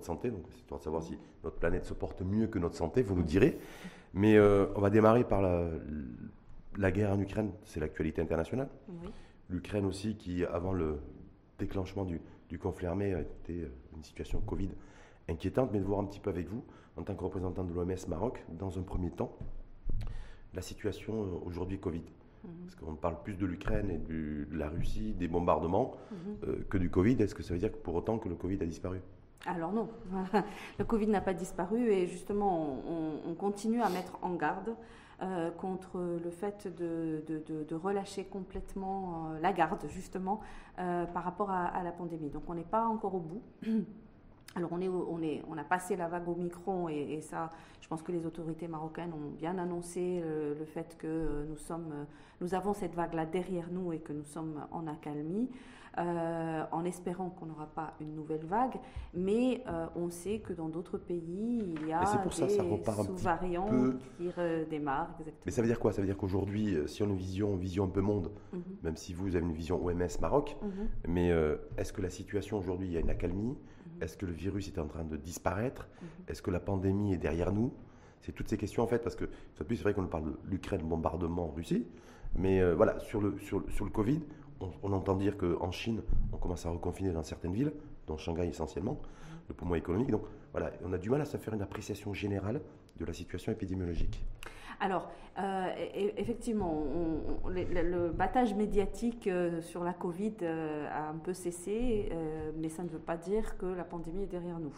votre santé, donc c'est histoire de savoir si notre planète se porte mieux que notre santé, vous nous direz. Mais euh, on va démarrer par la, la guerre en Ukraine, c'est l'actualité internationale. L'Ukraine aussi, qui avant le déclenchement du, du conflit armé a été une situation Covid inquiétante, mais de voir un petit peu avec vous, en tant que représentant de l'OMS Maroc, dans un premier temps, la situation euh, aujourd'hui Covid. Mhm. Parce qu'on parle plus de l'Ukraine et de la Russie, des bombardements, mhm. euh, que du Covid. Est-ce que ça veut dire que pour autant que le Covid a disparu? Alors non, le Covid n'a pas disparu et justement on, continue à mettre en garde euh, contre le fait de, relâcher complètement la garde justement par rapport à, la pandémie. Donc on n'est pas encore au bout. Alors on, a passé la vague au micron et, ça, je pense que les autorités marocaines ont bien annoncé euh, le fait que euh, euh, nous avons cette vague-là derrière nous et que nous sommes en accalmie, en espérant qu'on n'aura pas une nouvelle vague. Mais on sait que dans d'autres pays, il y a des sous-variants qui redémarrent. Mais ça veut dire quoi? Ça veut dire qu'aujourd'hui, si on a une vision, vision un peu monde, mhm. même si vous avez une vision OMS Maroc, mhm. mais est-ce que la situation aujourd'hui, il y a une accalmie? Est-ce que le virus est en train de disparaître? Mhm. Est-ce que la pandémie est derrière nous? C'est toutes ces questions en fait, parce que c'est vrai qu'on parle de l'Ukraine, bombardement, Russie, mais euh, voilà, sur le, sur, sur le Covid, on, entend dire qu'en Chine, on commence à reconfiner dans certaines villes, dont Shanghai essentiellement, le poumon économique. Donc voilà, on a du mal à se faire une appréciation générale de la situation épidémiologique. Alors, euh, effectivement, le, battage médiatique euh, sur la Covid euh, a un peu cessé, mais ça ne veut pas dire que la pandémie est derrière nous.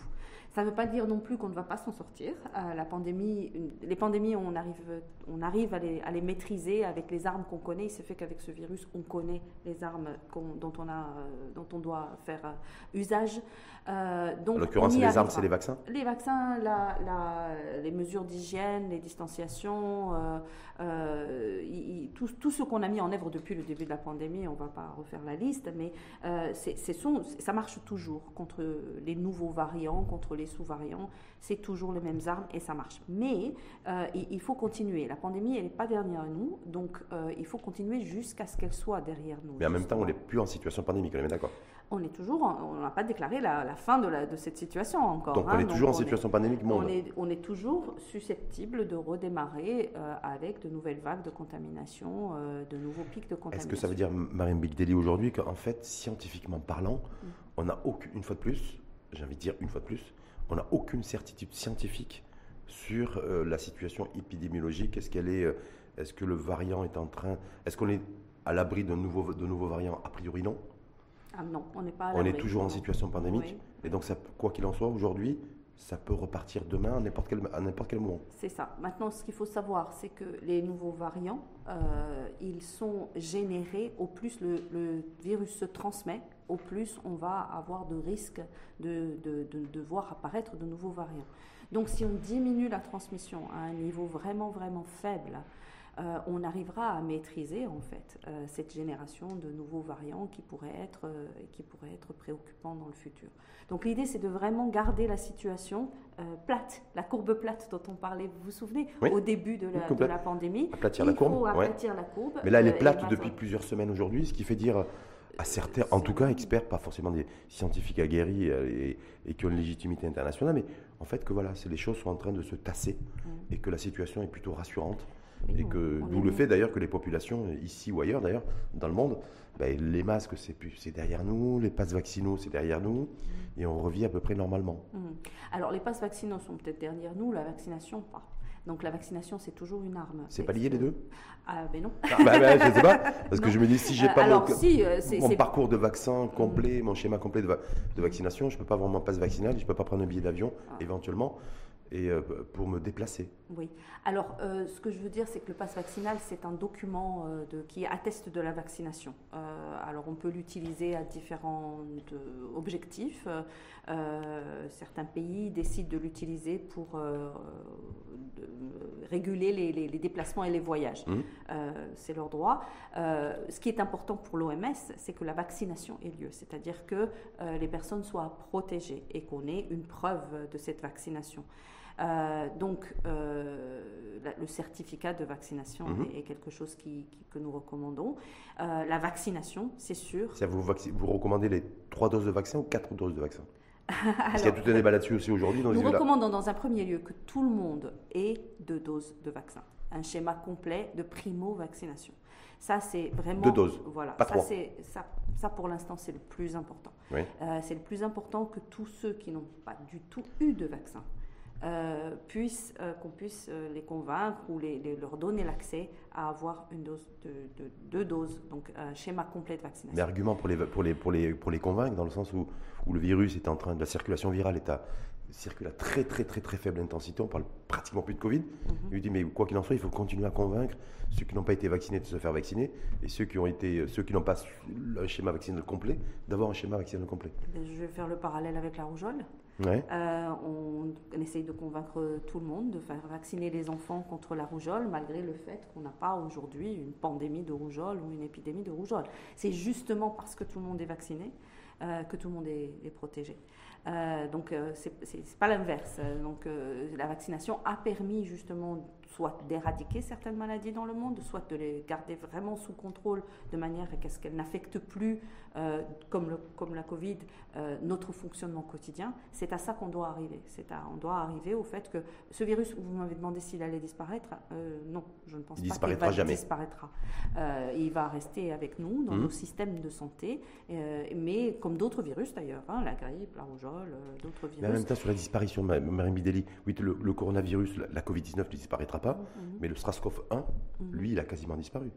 Ça ne veut pas dire non plus qu'on ne va pas s'en sortir. la pandémie, les pandémies, on arrive, on arrive à les, à, les, maîtriser avec les armes qu'on connaît. Il se fait qu'avec ce virus, on connaît les armes dont, on a, dont on doit faire usage. donc, en l'occurrence, les armes, c'est les vaccins Les vaccins, la, les mesures d'hygiène, les distanciations, euh, euh, tout, ce qu'on a mis en œuvre depuis le début de la pandémie, on ne va pas refaire la liste, mais euh, ça marche toujours contre les nouveaux variants, contre les sous-variants. C'est toujours les mêmes armes et ça marche. Mais il, faut continuer. La pandémie, elle n'est pas derrière nous, donc il faut continuer jusqu'à ce qu'elle soit derrière nous. Mais en même temps, on n'est plus en situation pandémique, on est d'accord on est toujours, on n'a pas déclaré la, fin de, de, cette situation encore. Donc on hein. est toujours en situation pandémique on est, on est, toujours susceptible de redémarrer euh, avec de nouvelles vagues de contamination, euh, de nouveaux pics de contamination. Est-ce que ça veut dire, Marine Bigdeli, aujourd'hui, qu'en fait, scientifiquement parlant, mm. on n'a aucune, une fois de plus, j'ai envie de dire une fois de plus, on n'a aucune certitude scientifique sur euh, la situation épidémiologique? Est-ce qu'elle est, est-ce que le variant est en train, est-ce qu'on est à l'abri de nouveaux, de nouveaux variants? A priori non. Ah non, on n'est pas. on est toujours en situation pandémique. Et donc, ça, quoi qu'il en soit, aujourd'hui, ça peut repartir demain à n'importe quel, à n'importe quel moment. C'est ça. Maintenant, ce qu'il faut savoir, c'est que les nouveaux variants, euh, ils sont générés, au plus le, virus se transmet, au plus on va avoir de risques de, de, de, voir apparaître de nouveaux variants. Donc, si on diminue la transmission à un niveau vraiment, vraiment faible, euh, on arrivera à maîtriser en fait euh, cette génération de nouveaux variants qui pourraient être euh, qui pourraient être préoccupants dans le futur. Donc l'idée c'est de vraiment garder la situation plate, la courbe plate dont on parlait, vous vous souvenez, au début de la, pandémie. Aplatir la courbe. La courbe. Mais là elle est plate depuis plusieurs semaines aujourd'hui, ce qui fait dire à certains, en tout cas experts, pas forcément des scientifiques aguerris et, et, qui ont une légitimité internationale, mais en fait que voilà, les choses sont en train de se tasser mm. et que la situation est plutôt rassurante. Et que d'où le fait d'ailleurs que les populations, ici ou ailleurs d'ailleurs, dans le monde, ben, les masques c'est derrière nous, les passes vaccinaux c'est derrière nous, mm. et on revit à peu près normalement. Mm. Alors les passes vaccinaux sont peut-être derrière nous, la vaccination pas. Donc la vaccination, c'est toujours une arme. C'est pas lié les deux? Ah ben non. Ah, bah, bah, je sais pas, parce que je me dis si j'ai pas mon, si, euh, mon parcours de vaccin complet, mon schéma complet de, de, vaccination, je peux pas avoir mon passe vaccinal, je peux pas prendre un billet d'avion ah. éventuellement et euh, pour me déplacer. Oui. Alors, euh, ce que je veux dire, c'est que le passe vaccinal, c'est un document euh, de, qui atteste de la vaccination. alors, on peut l'utiliser à différents objectifs. certains pays décident de l'utiliser pour réguler les, les, déplacements et les voyages. Mmh. c'est leur droit. ce qui est important pour l'OMS, c'est que la vaccination ait lieu, c'est-à-dire que les personnes soient protégées et qu'on ait une preuve de cette vaccination. Euh, donc, euh, le certificat de vaccination mhm. est, quelque chose qui, que nous recommandons. Euh, la vaccination, c'est sûr. Vous, vous recommandez les trois doses de vaccin ou quatre doses de vaccin? Qu'il y a tout un débat là-dessus aussi aujourd'hui. Nous recommandons dans un premier lieu que tout le monde ait deux doses de vaccin. Un schéma complet de primo-vaccination. Ça, c'est vraiment. Deux doses. Voilà. Pas ça, c'est, ça, ça, pour l'instant, c'est le plus important. Oui. C'est le plus important que tous ceux qui n'ont pas du tout eu de vaccin euh, euh, qu'on puisse euh, les convaincre ou les, les, leur donner l'accès à avoir une dose de, de, deux doses, donc un schéma complet de vaccination. Mais argument pour les, pour les, pour les, pour les convaincre, dans le sens où, où le virus est en train, de la circulation virale est à, circule à très très très très faible intensité, on parle pratiquement plus de Covid. Mm -hmm. Il lui dit mais quoi qu'il en soit, il faut continuer à convaincre ceux qui n'ont pas été vaccinés de se faire vacciner et ceux qui ont été ceux qui n'ont pas le schéma vaccinal complet d'avoir un schéma vaccinal complet. Je vais faire le parallèle avec la rougeole. Euh, on, essaye de convaincre tout le monde de faire vacciner les enfants contre la rougeole, malgré le fait qu'on n'a pas aujourd'hui une pandémie de rougeole ou une épidémie de rougeole. C'est justement parce que tout le monde est vacciné euh, que tout le monde est, protégé. Euh, donc, euh, c'est pas l'inverse. Donc, la vaccination a permis justement soit d'éradiquer certaines maladies dans le monde, soit de les garder vraiment sous contrôle de manière à ce qu'elles n'affectent plus, euh, comme, le, comme la Covid, euh, notre fonctionnement quotidien. C'est à ça qu'on doit arriver. À, on doit arriver au fait que ce virus, vous m'avez demandé s'il allait disparaître. Euh, non, je ne pense il pas qu'il va jamais. disparaîtra. il va rester avec nous dans mmh. nos systèmes de santé, mais comme d'autres virus d'ailleurs, hein, la grippe, la rougeole, d'autres virus. Mais en même temps, sur la disparition, Marine Bideli, oui, le, le coronavirus, la, la Covid-19 ne disparaîtra pas, mmh. mais le SRAS-CoV-1, mmh. lui, il a quasiment disparu.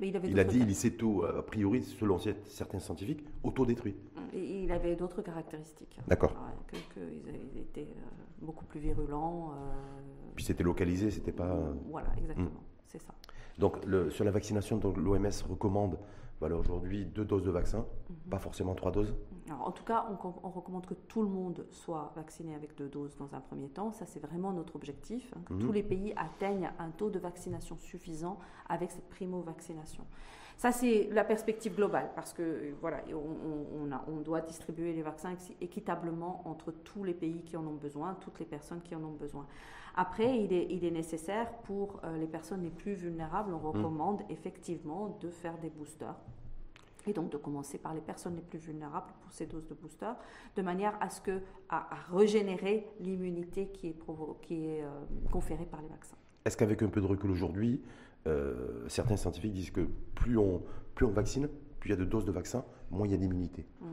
Mais il, avait il a dit, il s'est tout, a priori, selon certains scientifiques, autodétruit. Et il avait d'autres caractéristiques. D'accord. Qu'ils que étaient euh, beaucoup plus virulents. Euh... Puis c'était localisé, c'était pas. Voilà, exactement, mmh. c'est ça. Donc le, sur la vaccination, l'OMS recommande voilà, aujourd'hui deux doses de vaccin, mmh. pas forcément trois doses. Alors, en tout cas, on, on, recommande que tout le monde soit vacciné avec deux doses dans un premier temps. Ça, c'est vraiment notre objectif, hein, que mmh. tous les pays atteignent un taux de vaccination suffisant avec cette primo-vaccination. Ça, c'est la perspective globale, parce que voilà, on, on, a, on, doit distribuer les vaccins équitablement entre tous les pays qui en ont besoin, toutes les personnes qui en ont besoin. Après, il est, il est nécessaire pour euh, les personnes les plus vulnérables, on recommande mmh. effectivement de faire des boosters et donc de commencer par les personnes les plus vulnérables pour ces doses de booster, de manière à ce que à, à régénérer l'immunité qui est, qui est euh, conférée par les vaccins. Est-ce qu'avec un peu de recul aujourd'hui, euh, certains scientifiques disent que plus on, plus on vaccine, plus il y a de doses de vaccins, moins il y a d'immunité. Mm.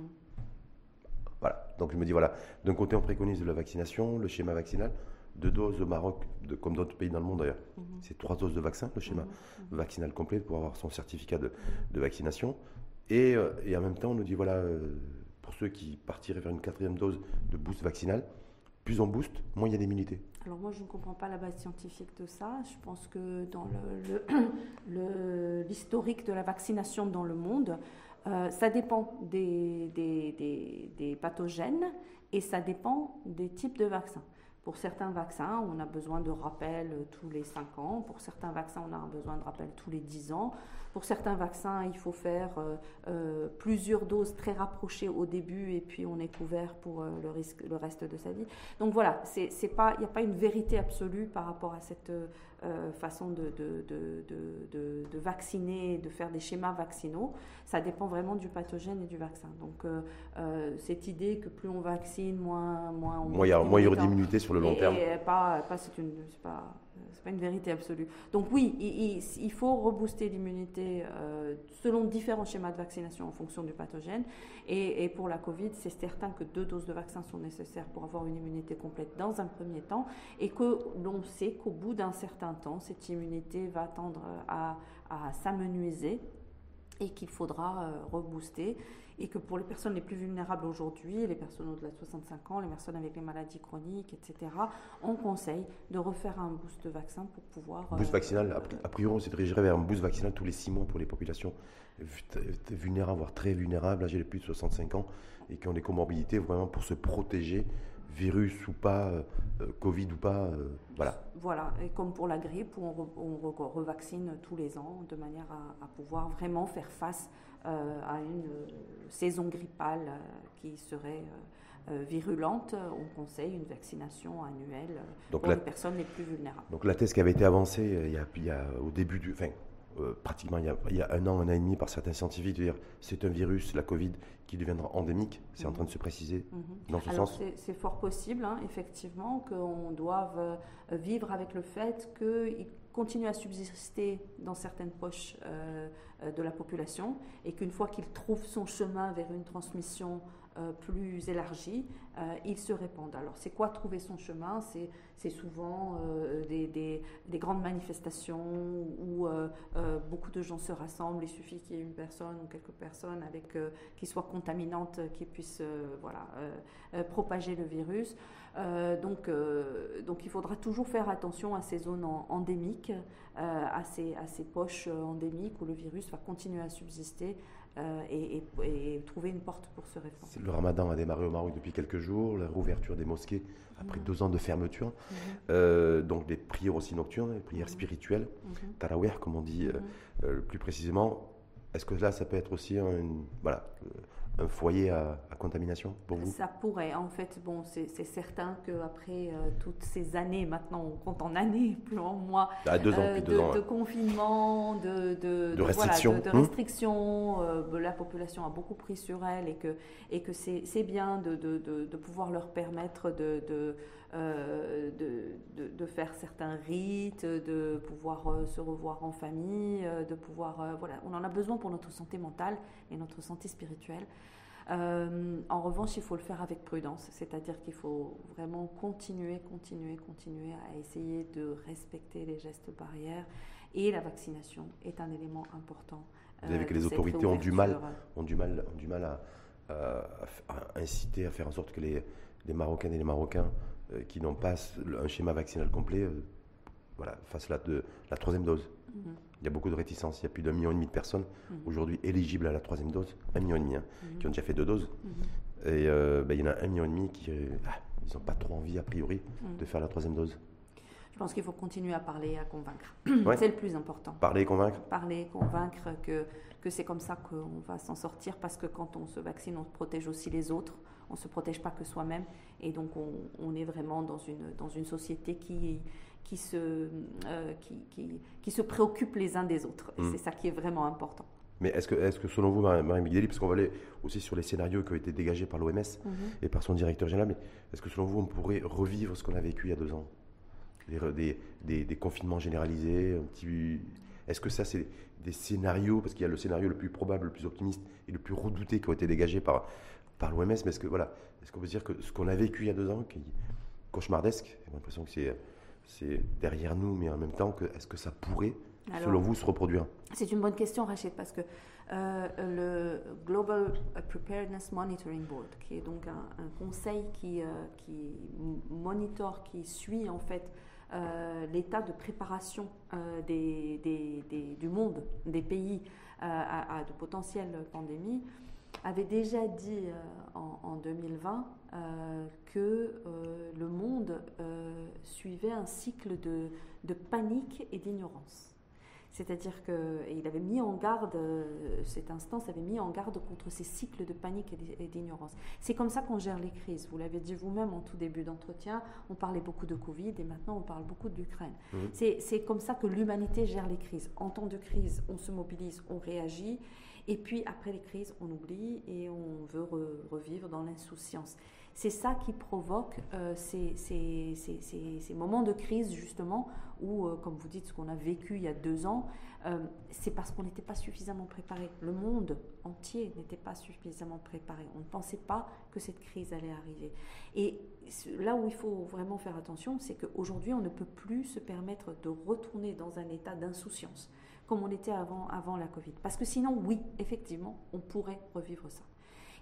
Voilà. Donc je me dis voilà, d'un côté on préconise la vaccination, le schéma vaccinal, deux doses au Maroc, de, comme d'autres pays dans le monde d'ailleurs. Mm -hmm. C'est trois doses de vaccin, le schéma Mm -hmm. vaccinal complet pour avoir son certificat de, de vaccination. Et, euh, et, en même temps, on nous dit voilà, euh, pour ceux qui partiraient vers une quatrième dose de boost vaccinal, plus on booste, moins il y a d'immunité. Alors moi, je ne comprends pas la base scientifique de ça. Je pense que dans l'historique le, le, de la vaccination dans le monde, euh, ça dépend des, des, des, des, pathogènes et ça dépend des types de vaccins. Pour certains vaccins, on a besoin de rappel tous les 5 ans. Pour certains vaccins, on a besoin de rappel tous les 10 ans. Pour certains vaccins, il faut faire euh, euh, plusieurs doses très rapprochées au début et puis on est couvert pour euh, le, risque, le reste de sa vie. Donc voilà, il n'y a pas une vérité absolue par rapport à cette euh, façon de, de, de, de, vacciner, de faire des schémas vaccinaux. Ça dépend vraiment du pathogène et du vaccin. Donc euh, cette idée que plus on vaccine, moins, moins on... Moins il y aura d'immunité sur le long et, terme. Et pas, pas c'est une... Pas, c'est pas une vérité absolue. Donc oui, il, faut rebooster l'immunité euh, selon différents schémas de vaccination en fonction du pathogène. Et, pour la Covid, c'est certain que deux doses de vaccin sont nécessaires pour avoir une immunité complète dans un premier temps et que l'on sait qu'au bout d'un certain temps, cette immunité va tendre à, à s'amenuiser et qu'il faudra euh, rebooster et que pour les personnes les plus vulnérables aujourd'hui, les personnes au-delà de 65 ans, les personnes avec les maladies chroniques, etc., on conseille de refaire un boost de vaccin pour pouvoir... Boost euh, vaccinal, a priori on se dirigerait vers un boost vaccinal tous les 6 mois pour les populations vulnérables, voire très vulnérables, âgées de plus de 65 ans, et qui ont des comorbidités vraiment pour se protéger virus ou pas, euh, Covid ou pas, euh, voilà. Voilà, et comme pour la grippe, on, re, on re, revaccine tous les ans de manière à, à pouvoir vraiment faire face euh, à une saison grippale qui serait virulente, on conseille une vaccination annuelle donc pour la, les personnes les plus vulnérables. Donc la thèse qui avait été avancée il y a, il y a au début du, enfin, pratiquement il y, a, un an, un an et demi par certains scientifiques, de dire c'est un virus, la Covid, qui deviendra endémique. C'est en train de se préciser mhm. dans ce Alors, C'est fort possible, hein, effectivement, qu'on doive vivre avec le fait qu'il continue à subsister dans certaines poches de la population et qu'une fois qu'il trouve son chemin vers une transmission euh, plus élargie, euh, ils se répandent. Alors, c'est quoi trouver son chemin? C'est souvent euh, des, des, grandes manifestations où beaucoup de gens se rassemblent. Il suffit qu'il y ait une personne ou quelques personnes avec, qui soient contaminantes, qui puissent voilà, propager le virus. donc, il faudra toujours faire attention à ces zones endémiques, à ces poches endémiques où le virus va continuer à subsister euh, et, trouver une porte pour se répandre. Le ramadan a démarré au Maroc depuis quelques jours, la réouverture des mosquées après mhm. deux ans de fermeture, mhm. euh, donc des prières aussi nocturnes, des prières mhm. spirituelles, tarawih comme on dit euh, plus précisément. Est-ce que là, ça peut être aussi une, voilà, un foyer à, contamination pour vous? Ça pourrait. En fait, bon, c'est certain qu'après euh, toutes ces années, maintenant on compte en années, plus en mois, ah, deux ans, euh, de, ans, de, confinement, de, de, restrictions, de, restrictions euh, la population a beaucoup pris sur elle et que, et que c'est bien de, pouvoir leur permettre de euh, de, de, faire certains rites, de pouvoir euh, se revoir en famille, euh, de pouvoir... voilà, on en a besoin pour notre santé mentale et notre santé spirituelle. En revanche, il faut le faire avec prudence, c'est-à-dire qu'il faut vraiment continuer, continuer, continuer à essayer de respecter les gestes barrières et la vaccination est un élément important. Vous savez que les autorités ont du mal, ont du mal, ont du mal à, à, inciter, à faire en sorte que les, les Marocaines et les Marocains euh, qui n'ont pas un schéma vaccinal complet euh, voilà, à la, de, la troisième dose. Mhm. Il y a beaucoup de réticences. Il y a plus d'un million et demi de personnes mhm. aujourd'hui éligibles à la troisième dose, un million et demi, hein, mhm. qui ont déjà fait deux doses. Et euh, ben, il y en a un million et demi qui ah, ils n'ont pas trop envie, a priori, de faire la troisième dose. Je pense qu'il faut continuer à parler et à convaincre. C'est le plus important. Parler et convaincre Parler, convaincre que, que c'est comme ça qu'on va s'en sortir parce que quand on se vaccine, on protège aussi les autres on ne se protège pas que soi-même. Et donc, on, est vraiment dans une, dans une société qui, qui, se, euh, qui, qui, se préoccupe les uns des autres. Et mm. c'est ça qui est vraiment important. Mais est-ce que, est que selon vous, Marie Migueli, parce qu'on va aller aussi sur les scénarios qui ont été dégagés par l'OMS mm-hmm. et par son directeur général, mais est-ce que selon vous, on pourrait revivre ce qu'on a vécu il y a deux ans? Des, des, des, confinements généralisés Est-ce que ça, c'est des scénarios, parce qu'il y a le scénario le plus probable, le plus optimiste et le plus redouté qui ont été dégagés par, par l'OMS, mais est-ce que voilà, est-ce qu'on peut dire que ce qu'on a vécu il y a deux ans, qui cauchemardesque, j'ai l'impression que c'est c'est derrière nous, mais en même temps, que, est-ce que ça pourrait, selon vous, se reproduire? C'est une bonne question, Rachid, parce que euh, le Global Preparedness Monitoring Board, qui est donc un, conseil qui, euh, qui monitore, qui suit en fait euh, l'état de préparation des, des, du monde, des pays à, à, de potentielles pandémies, avait déjà dit euh, en, 2020 euh, que euh, le monde suivait un cycle de, de panique et d'ignorance. C'est-à-dire qu'il avait mis en garde, cette instance avait mis en garde contre ces cycles de panique et d'ignorance. C'est comme ça qu'on gère les crises. Vous l'avez dit vous-même en tout début d'entretien, on parlait beaucoup de Covid et maintenant on parle beaucoup d'Ukraine. Mmh. C'est comme ça que l'humanité gère les crises. En temps de crise, on se mobilise, on réagit et puis après les crises, on oublie et on veut revivre dans l'insouciance. C'est ça qui provoque euh, ces, moments de crise justement où, euh, comme vous dites, ce qu'on a vécu il y a deux ans, euh, c'est parce qu'on n'était pas suffisamment préparé. Le monde entier n'était pas suffisamment préparé. On ne pensait pas que cette crise allait arriver. Et là où il faut vraiment faire attention, c'est qu'aujourd'hui, on ne peut plus se permettre de retourner dans un état d'insouciance comme on était avant, avant la Covid. Parce que sinon, oui, effectivement, on pourrait revivre ça.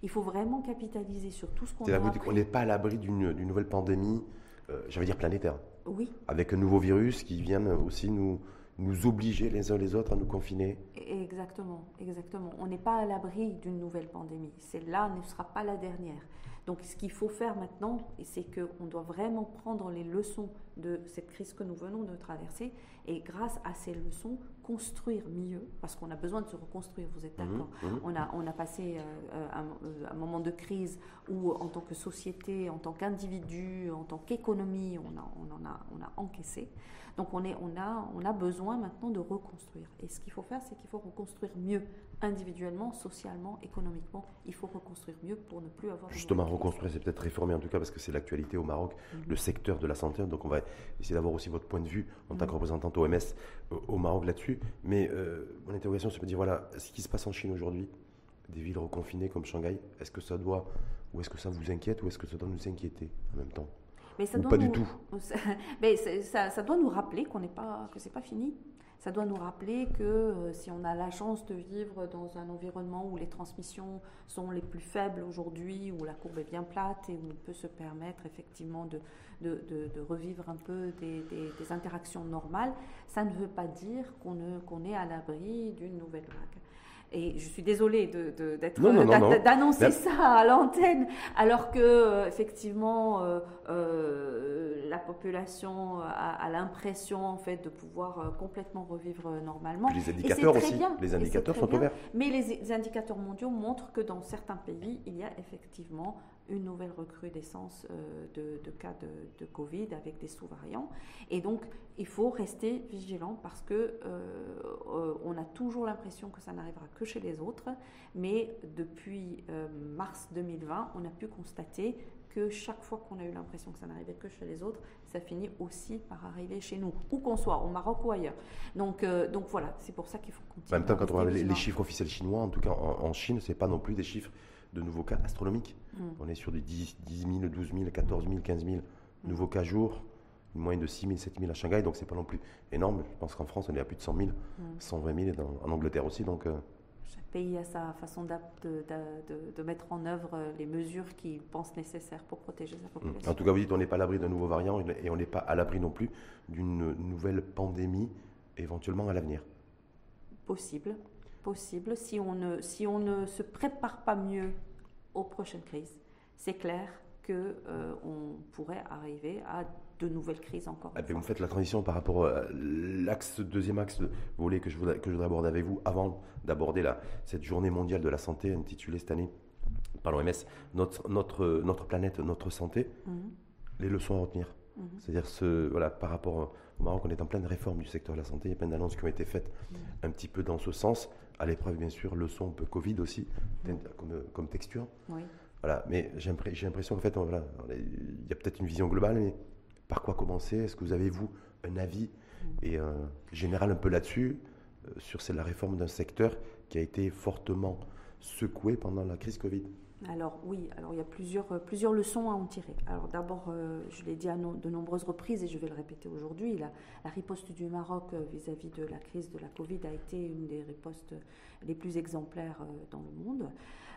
Il faut vraiment capitaliser sur tout ce qu'on a. Vous dites qu'on n'est pas à l'abri d'une nouvelle pandémie, euh, j'allais dire planétaire. Oui. Avec un nouveau virus qui vient aussi nous, nous obliger les uns les autres à nous confiner. Exactement, exactement. On n'est pas à l'abri d'une nouvelle pandémie. Celle-là ne sera pas la dernière. Donc ce qu'il faut faire maintenant, c'est qu'on doit vraiment prendre les leçons de cette crise que nous venons de traverser et grâce à ces leçons, construire mieux, parce qu'on a besoin de se reconstruire, vous êtes d'accord mhm, mhm. on, a, on a passé euh, un, un, moment de crise où, en tant que société, en tant qu'individu, en tant qu'économie, on, a, on, en a, on a encaissé. Donc on, est, on, a, on a besoin maintenant de reconstruire. Et ce qu'il faut faire, c'est qu'il faut reconstruire mieux, individuellement, socialement, économiquement. Il faut reconstruire mieux pour ne plus avoir... Justement, reconstruire, c'est peut-être réformer en tout cas, parce que c'est l'actualité au Maroc, mhm. le secteur de la santé. Donc on va essayer d'avoir aussi votre point de vue en tant que mhm. représentante OMS euh, au Maroc là-dessus. Mais euh, mon interrogation, c'est de dire, voilà, ce qui se passe en Chine aujourd'hui, des villes reconfinées comme Shanghai, est-ce que ça doit, ou est-ce que ça vous inquiète, ou est-ce que ça doit nous inquiéter en même temps? Mais ça doit pas du tout. Mais ça, ça, doit nous rappeler qu'on n'est pas, que c'est pas fini. Ça doit nous rappeler que euh, si on a la chance de vivre dans un environnement où les transmissions sont les plus faibles aujourd'hui, où la courbe est bien plate et où on peut se permettre effectivement de, revivre un peu des, interactions normales, ça ne veut pas dire qu'on est à l'abri d'une nouvelle vague. Et je suis désolée d'annoncer ça à l'antenne, alors que euh, effectivement euh, euh, la population a, l'impression en fait de pouvoir complètement revivre normalement. les indicateurs aussi, les indicateurs sont ouverts. Mais les indicateurs mondiaux montrent que dans certains pays, il y a effectivement une nouvelle recrudescence euh, de, cas de, Covid avec des sous-variants. Et donc, il faut rester vigilant parce que euh, euh, on a toujours l'impression que ça n'arrivera que chez les autres, mais depuis mars 2020, on a pu constater que chaque fois qu'on a eu l'impression que ça n'arrivait que chez les autres, ça finit aussi par arriver chez nous, où qu'on soit, au Maroc ou ailleurs. Donc, donc voilà, c'est pour ça qu'il faut continuer. En même temps, quand on regarde les, chiffres officiels chinois, en tout cas en, en Chine, c'est pas non plus des chiffres de nouveaux cas astronomiques. Mm. On est sur des 10, 000, 12 000, 14 000, 15 000 nouveaux cas jour, une moyenne de 6 000, 7 000 à Shanghai, donc c'est pas non plus énorme. Je pense qu'en France, on est à plus de 100 000, 120 000, et en Angleterre aussi. Donc, euh, Chaque pays a sa façon de, de, mettre en œuvre euh, les mesures qu'il pense nécessaires pour protéger sa population. En tout cas, vous dites on n'est pas à l'abri d'un nouveau variant et on n'est pas à l'abri non plus d'une nouvelle pandémie éventuellement à l'avenir. Possible, possible. Si on ne, si on ne se prépare pas mieux aux prochaines crises, c'est clair qu'on euh, pourrait arriver à de nouvelles crises encore. Et puis vous faites la transition par rapport à l'axe, deuxième axe volet que je voudrais, que je voudrais aborder avec vous avant d'aborder cette journée mondiale de la santé intitulée cette année par l'OMS, notre, notre, notre planète, notre santé, mhm. les leçons à retenir. Mhm. C'est-à-dire, ce, voilà, par rapport au Maroc, on est en pleine réforme du secteur de la santé, il y a plein d'annonces qui ont été faites mhm. un petit peu dans ce sens à l'épreuve, bien sûr, leçon un peu Covid aussi, comme, comme, texture. Voilà, mais j'ai l'impression qu'en fait, voilà, il y a peut-être une vision globale, mais par quoi commencer? Est-ce que vous avez, vous, un avis mm. et euh, général un peu là-dessus, euh, sur la réforme d'un secteur qui a été fortement secoué pendant la crise Covid? Alors oui, alors il y a plusieurs, euh, plusieurs leçons à en tirer. Alors d'abord, euh, je l'ai dit à de nombreuses reprises et je vais le répéter aujourd'hui, la, riposte du Maroc euh, vis-à-vis de la crise de la Covid a été une des ripostes les plus exemplaires dans le monde.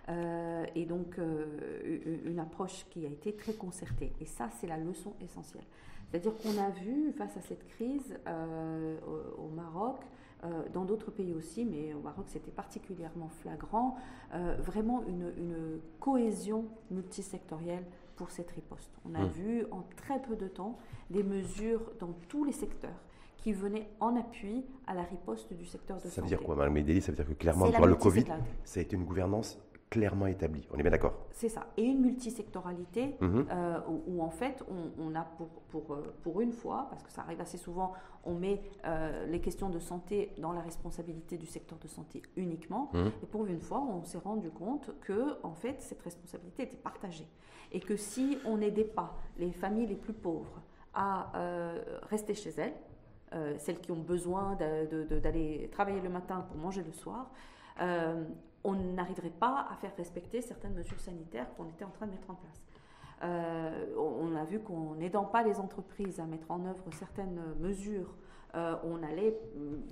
Et donc une approche qui a été très concertée. Et ça, c'est la leçon essentielle. C'est-à-dire qu'on a vu face à cette crise au Maroc, euh, dans d'autres pays aussi, mais au Maroc c'était particulièrement flagrant, euh, vraiment une, cohésion multisectorielle pour cette riposte. On a mmh. vu en très peu de temps des mesures dans tous les secteurs qui venaient en appui à la riposte du secteur de ça santé. Ça veut dire quoi, Medeli Ça veut dire que clairement, le Covid, ça a été une gouvernance clairement établi. On est bien d'accord C'est ça. Et une multisectoralité mhm. euh, où, en fait on, a pour, pour, euh, pour, une fois, parce que ça arrive assez souvent, on met euh, les questions de santé dans la responsabilité du secteur de santé uniquement. Mhm. Et pour une fois, on s'est rendu compte que en fait cette responsabilité était partagée. Et que si on n'aidait pas les familles les plus pauvres à rester chez elles, celles qui ont besoin d'aller travailler le matin pour manger le soir, on n'arriverait pas à faire respecter certaines mesures sanitaires qu'on était en train de mettre en place. Euh, on a vu qu'en n'aidant pas les entreprises à mettre en œuvre certaines mesures on allait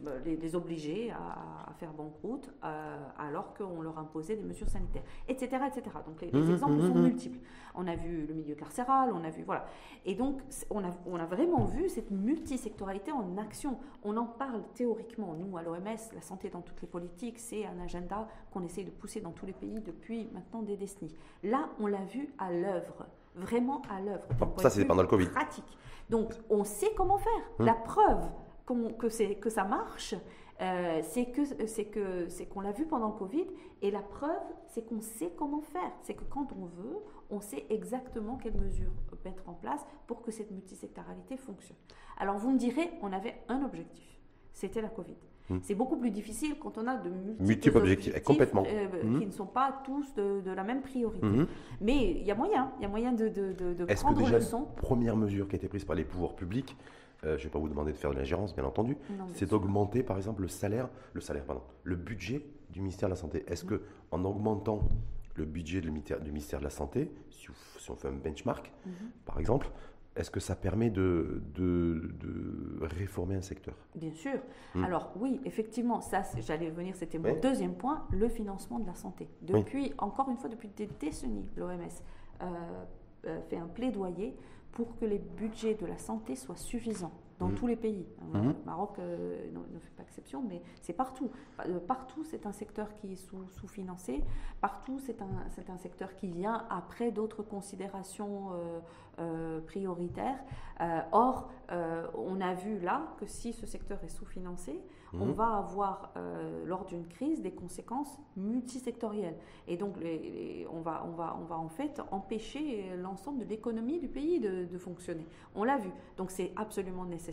euh, les, obliger à, faire banqueroute euh, alors qu'on leur imposait des mesures sanitaires, etc. etc. Donc les, mmh, exemples mmh, sont mmh. multiples. On a vu le milieu carcéral, on a vu, voilà. Et donc on a, on a vraiment vu cette multisectoralité en action. On en parle théoriquement, nous à l'OMS, la santé dans toutes les politiques, c'est un agenda qu'on essaye de pousser dans tous les pays depuis maintenant des décennies. Là, on l'a vu à l'œuvre vraiment à l'œuvre. Ça, c'est pendant le Covid. Pratique. Donc, on sait comment faire. La preuve, que, que ça marche, Euh, c'est que c'est que c'est qu'on l'a vu pendant le Covid et la preuve c'est qu'on sait comment faire. C'est que quand on veut, on sait exactement quelles mesures mettre en place pour que cette multisectoralité fonctionne. Alors vous me direz, on avait un objectif, c'était la Covid. Hmm. C'est beaucoup plus difficile quand on a de multiples, objectifs, complètement. Euh, hmm. qui ne sont pas tous de, la même priorité. Hmm. Mais il y a moyen, il y a moyen de, de, de prendre que déjà, le son. Première mesure qui a été prise par les pouvoirs publics, euh, je ne vais pas vous demander de faire de l'ingérence, bien entendu, c'est d'augmenter, par exemple, le salaire, le salaire, pardon, le budget du ministère de la Santé. Est-ce que, en augmentant le budget du ministère de la Santé, si, on fait un benchmark, mhm. par exemple, est-ce que ça permet de, de, réformer un secteur? Bien sûr. Hmm. Alors oui, effectivement, ça, j'allais venir, c'était mon deuxième point, le financement de la santé. Depuis, encore une fois, depuis des décennies, l'OMS euh, euh, fait un plaidoyer pour que les budgets de la santé soient suffisants dans mhm. tous les pays. Le mhm. Maroc euh, ne, fait pas exception, mais c'est partout. Euh, partout, c'est un secteur qui est sous-financé. partout, c'est un, un, secteur qui vient après d'autres considérations euh, prioritaires. or, on a vu là que si ce secteur est sous-financé, on mhm. va avoir, lors d'une crise, des conséquences multisectorielles. Et donc, on, va, on, va, on va en fait empêcher l'ensemble de l'économie du pays de, de fonctionner. On l'a vu. Donc, c'est absolument nécessaire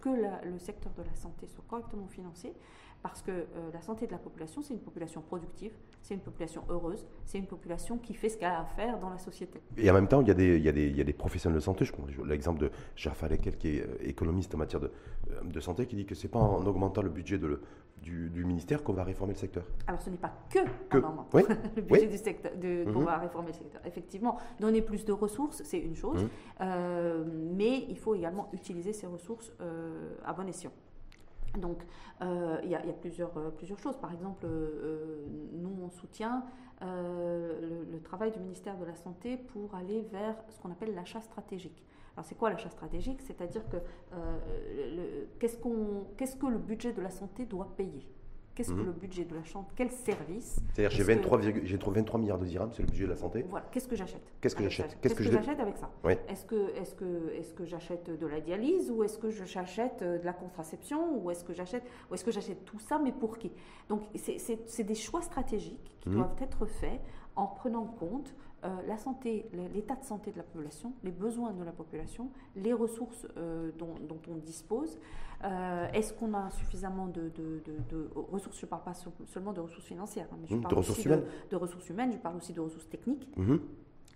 que le secteur de la santé soit correctement financé, parce que euh, la santé de la population, c'est une population productive, c'est une population heureuse, c'est une population qui fait ce qu'elle a à faire dans la société. Et en même temps, il y a des, il y a des, il y a des professionnels de santé, je prends l'exemple de Jaffa Lekel, qui est euh, économiste en matière de, euh, de santé, qui dit que ce n'est pas en augmentant le budget de du, du, ministère qu'on va réformer le secteur. Alors ce n'est pas que, le budget du secteur qu'on mhm. va réformer le secteur. Effectivement, donner plus de ressources, c'est une chose, mhm. mais il faut également utiliser ces ressources à bon escient. Donc, euh, il y, a plusieurs, euh, plusieurs choses. Par exemple, euh, nous, on soutient le, travail du ministère de la Santé pour aller vers ce qu'on appelle l'achat stratégique. Alors, c'est quoi l'achat stratégique? C'est-à-dire que qu'est-ce que le budget de la santé doit payer? Qu'est-ce que mhm. le budget de la santé Quel service? C'est-à-dire j'ai 23, 23 milliards de dirhams, c'est le budget de la santé. Voilà. Qu'est-ce que j'achète Qu'est-ce que j'achète Qu'est-ce que, j'achète avec ça? Est-ce que, que, que j'achète de la dialyse ou est-ce que j'achète de la contraception ou est-ce que j'achète ou est-ce que j'achète tout ça mais pour qui? Donc c'est des choix stratégiques qui mhm. doivent être faits en prenant compte euh, la santé, l'état de santé de la population, les besoins de la population, les ressources euh, dont, on dispose. Euh, est-ce qu'on a suffisamment de, ressources? Je ne parle pas seulement de ressources financières, hein, mais je mmh, parle de ressources, aussi humaines. De, ressources humaines, je parle aussi de ressources techniques. Mmh.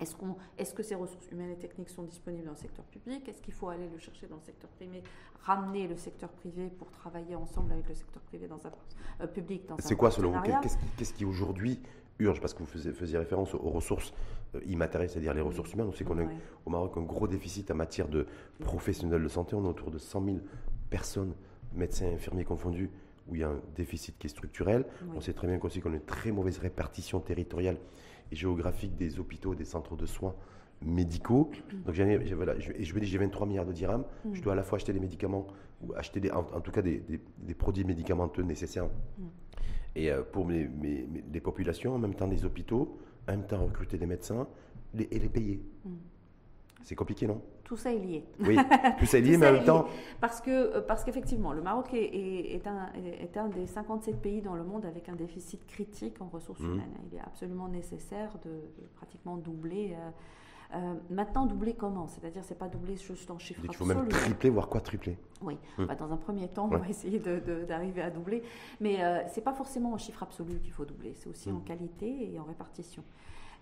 Est-ce, qu'on, est-ce que ces ressources humaines et techniques sont disponibles dans le secteur public? Est-ce qu'il faut aller le chercher dans le secteur privé, ramener le secteur privé pour travailler ensemble avec le secteur privé dans un public dans C'est quoi selon vous? Qu'est-ce qui, qu'est-ce qui aujourd'hui urge, parce que vous faisiez, référence aux ressources euh, immatérielles, c'est-à-dire les ressources humaines. On sait qu'on a au Maroc un gros déficit en matière de professionnels de santé. On est autour de 100 000 personnes, médecins, infirmiers confondus, où il y a un déficit qui est structurel. On sait très bien aussi qu'on a une très mauvaise répartition territoriale et géographique des hôpitaux, des centres de soins médicaux. Donc voilà, je, je me dis j'ai 23 milliards de dirhams, je dois à la fois acheter des médicaments ou acheter des, en, tout cas des, produits médicamenteux nécessaires et euh, pour les populations, en même temps des hôpitaux, en même temps recruter des médecins et les payer. Mm. C'est compliqué, non? Tout ça est lié. Oui, tout ça est lié, mais en même temps. Parce que euh, parce qu'effectivement, le Maroc est, est, un, est, un, des 57 pays dans le monde avec un déficit critique en ressources mm. humaines. Il est absolument nécessaire de, pratiquement doubler. Euh, euh, maintenant, doubler comment? C'est-à-dire, c'est pas doubler juste en chiffre Il faut même tripler, voire quoi tripler. Oui. Hmm. Bah, dans un premier temps, on va essayer d'arriver à doubler, mais ce euh, c'est pas forcément en chiffre absolu qu'il faut doubler. C'est aussi en hmm. qualité et en répartition.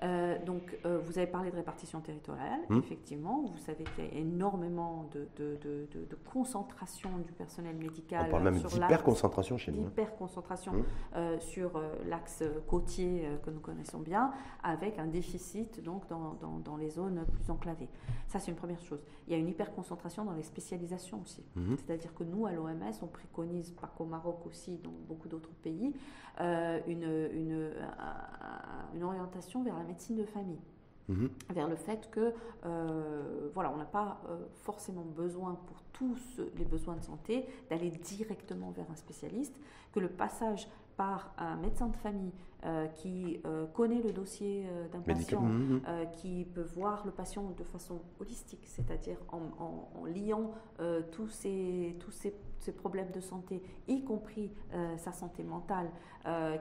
Euh, donc, euh, vous avez parlé de répartition territoriale. Hmm. Effectivement, vous savez qu'il y a énormément de, de, de, de, concentration du personnel médical. On parle même d'hyper-concentration chez nous. Hein. D'hyper-concentration hmm. euh, sur l'axe côtier que nous connaissons bien, avec un déficit donc, dans, dans, dans les zones plus enclavées. Ça, c'est une première chose. Il y a une hyper-concentration dans les spécialisations aussi. Hmm. C'est-à-dire que nous, à l'OMS, on préconise, pas qu'au Maroc aussi, dans beaucoup d'autres pays, une, une, une orientation vers la médecine de famille. Mhm. vers le fait que euh, voilà, on n'a pas euh, forcément besoin pour tous les besoins de santé d'aller directement vers un spécialiste, que le passage par un médecin de famille euh, qui euh, connaît le dossier euh, d'un patient, mmh, mmh. qui peut voir le patient de façon holistique, c'est-à-dire en, liant tous, ces, tous ces, problèmes de santé, y compris sa santé mentale,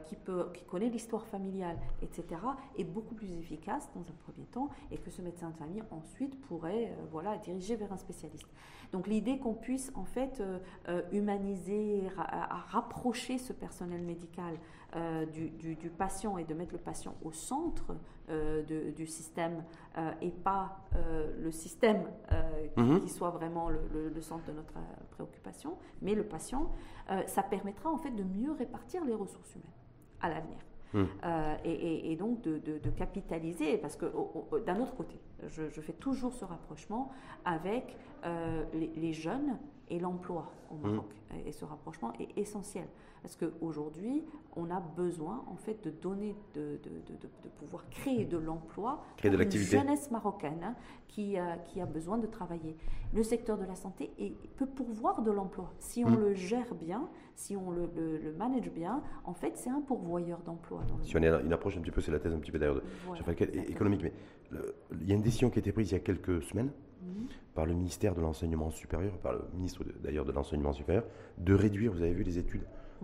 qui, peut, qui connaît l'histoire familiale, etc., est beaucoup plus efficace dans un premier temps et que ce médecin de famille ensuite pourrait voilà, diriger vers un spécialiste. Donc l'idée qu'on puisse en fait humaniser, rapprocher ce personnel médical euh, du, patient et de mettre le patient au centre euh, du système euh, et pas le système mhm. qui, soit vraiment le, centre de notre préoccupation, mais le patient, ça permettra en fait de mieux répartir les ressources humaines à l'avenir. Mhm. et, donc de, capitaliser, parce que d'un autre côté, je, fais toujours ce rapprochement avec les, jeunes et l'emploi au mhm. Maroc. Et ce rapprochement est essentiel. Parce qu'aujourd'hui, on a besoin en fait de donner, de, de, pouvoir créer de l'emploi créer de. Une jeunesse marocaine hein, qui, a, qui a besoin de travailler. Le secteur de la santé peut pourvoir de l'emploi. Si on hmm. le gère bien, si on le, le, manage bien, en fait, c'est un pourvoyeur d'emploi. Si on a une approche un petit peu, c'est la thèse un petit peu d'ailleurs économique, mais il y a une décision qui a été prise il y a quelques semaines hmm. par le ministère de l'enseignement supérieur, par le ministre d'ailleurs de l'enseignement supérieur, de réduire, vous avez vu les études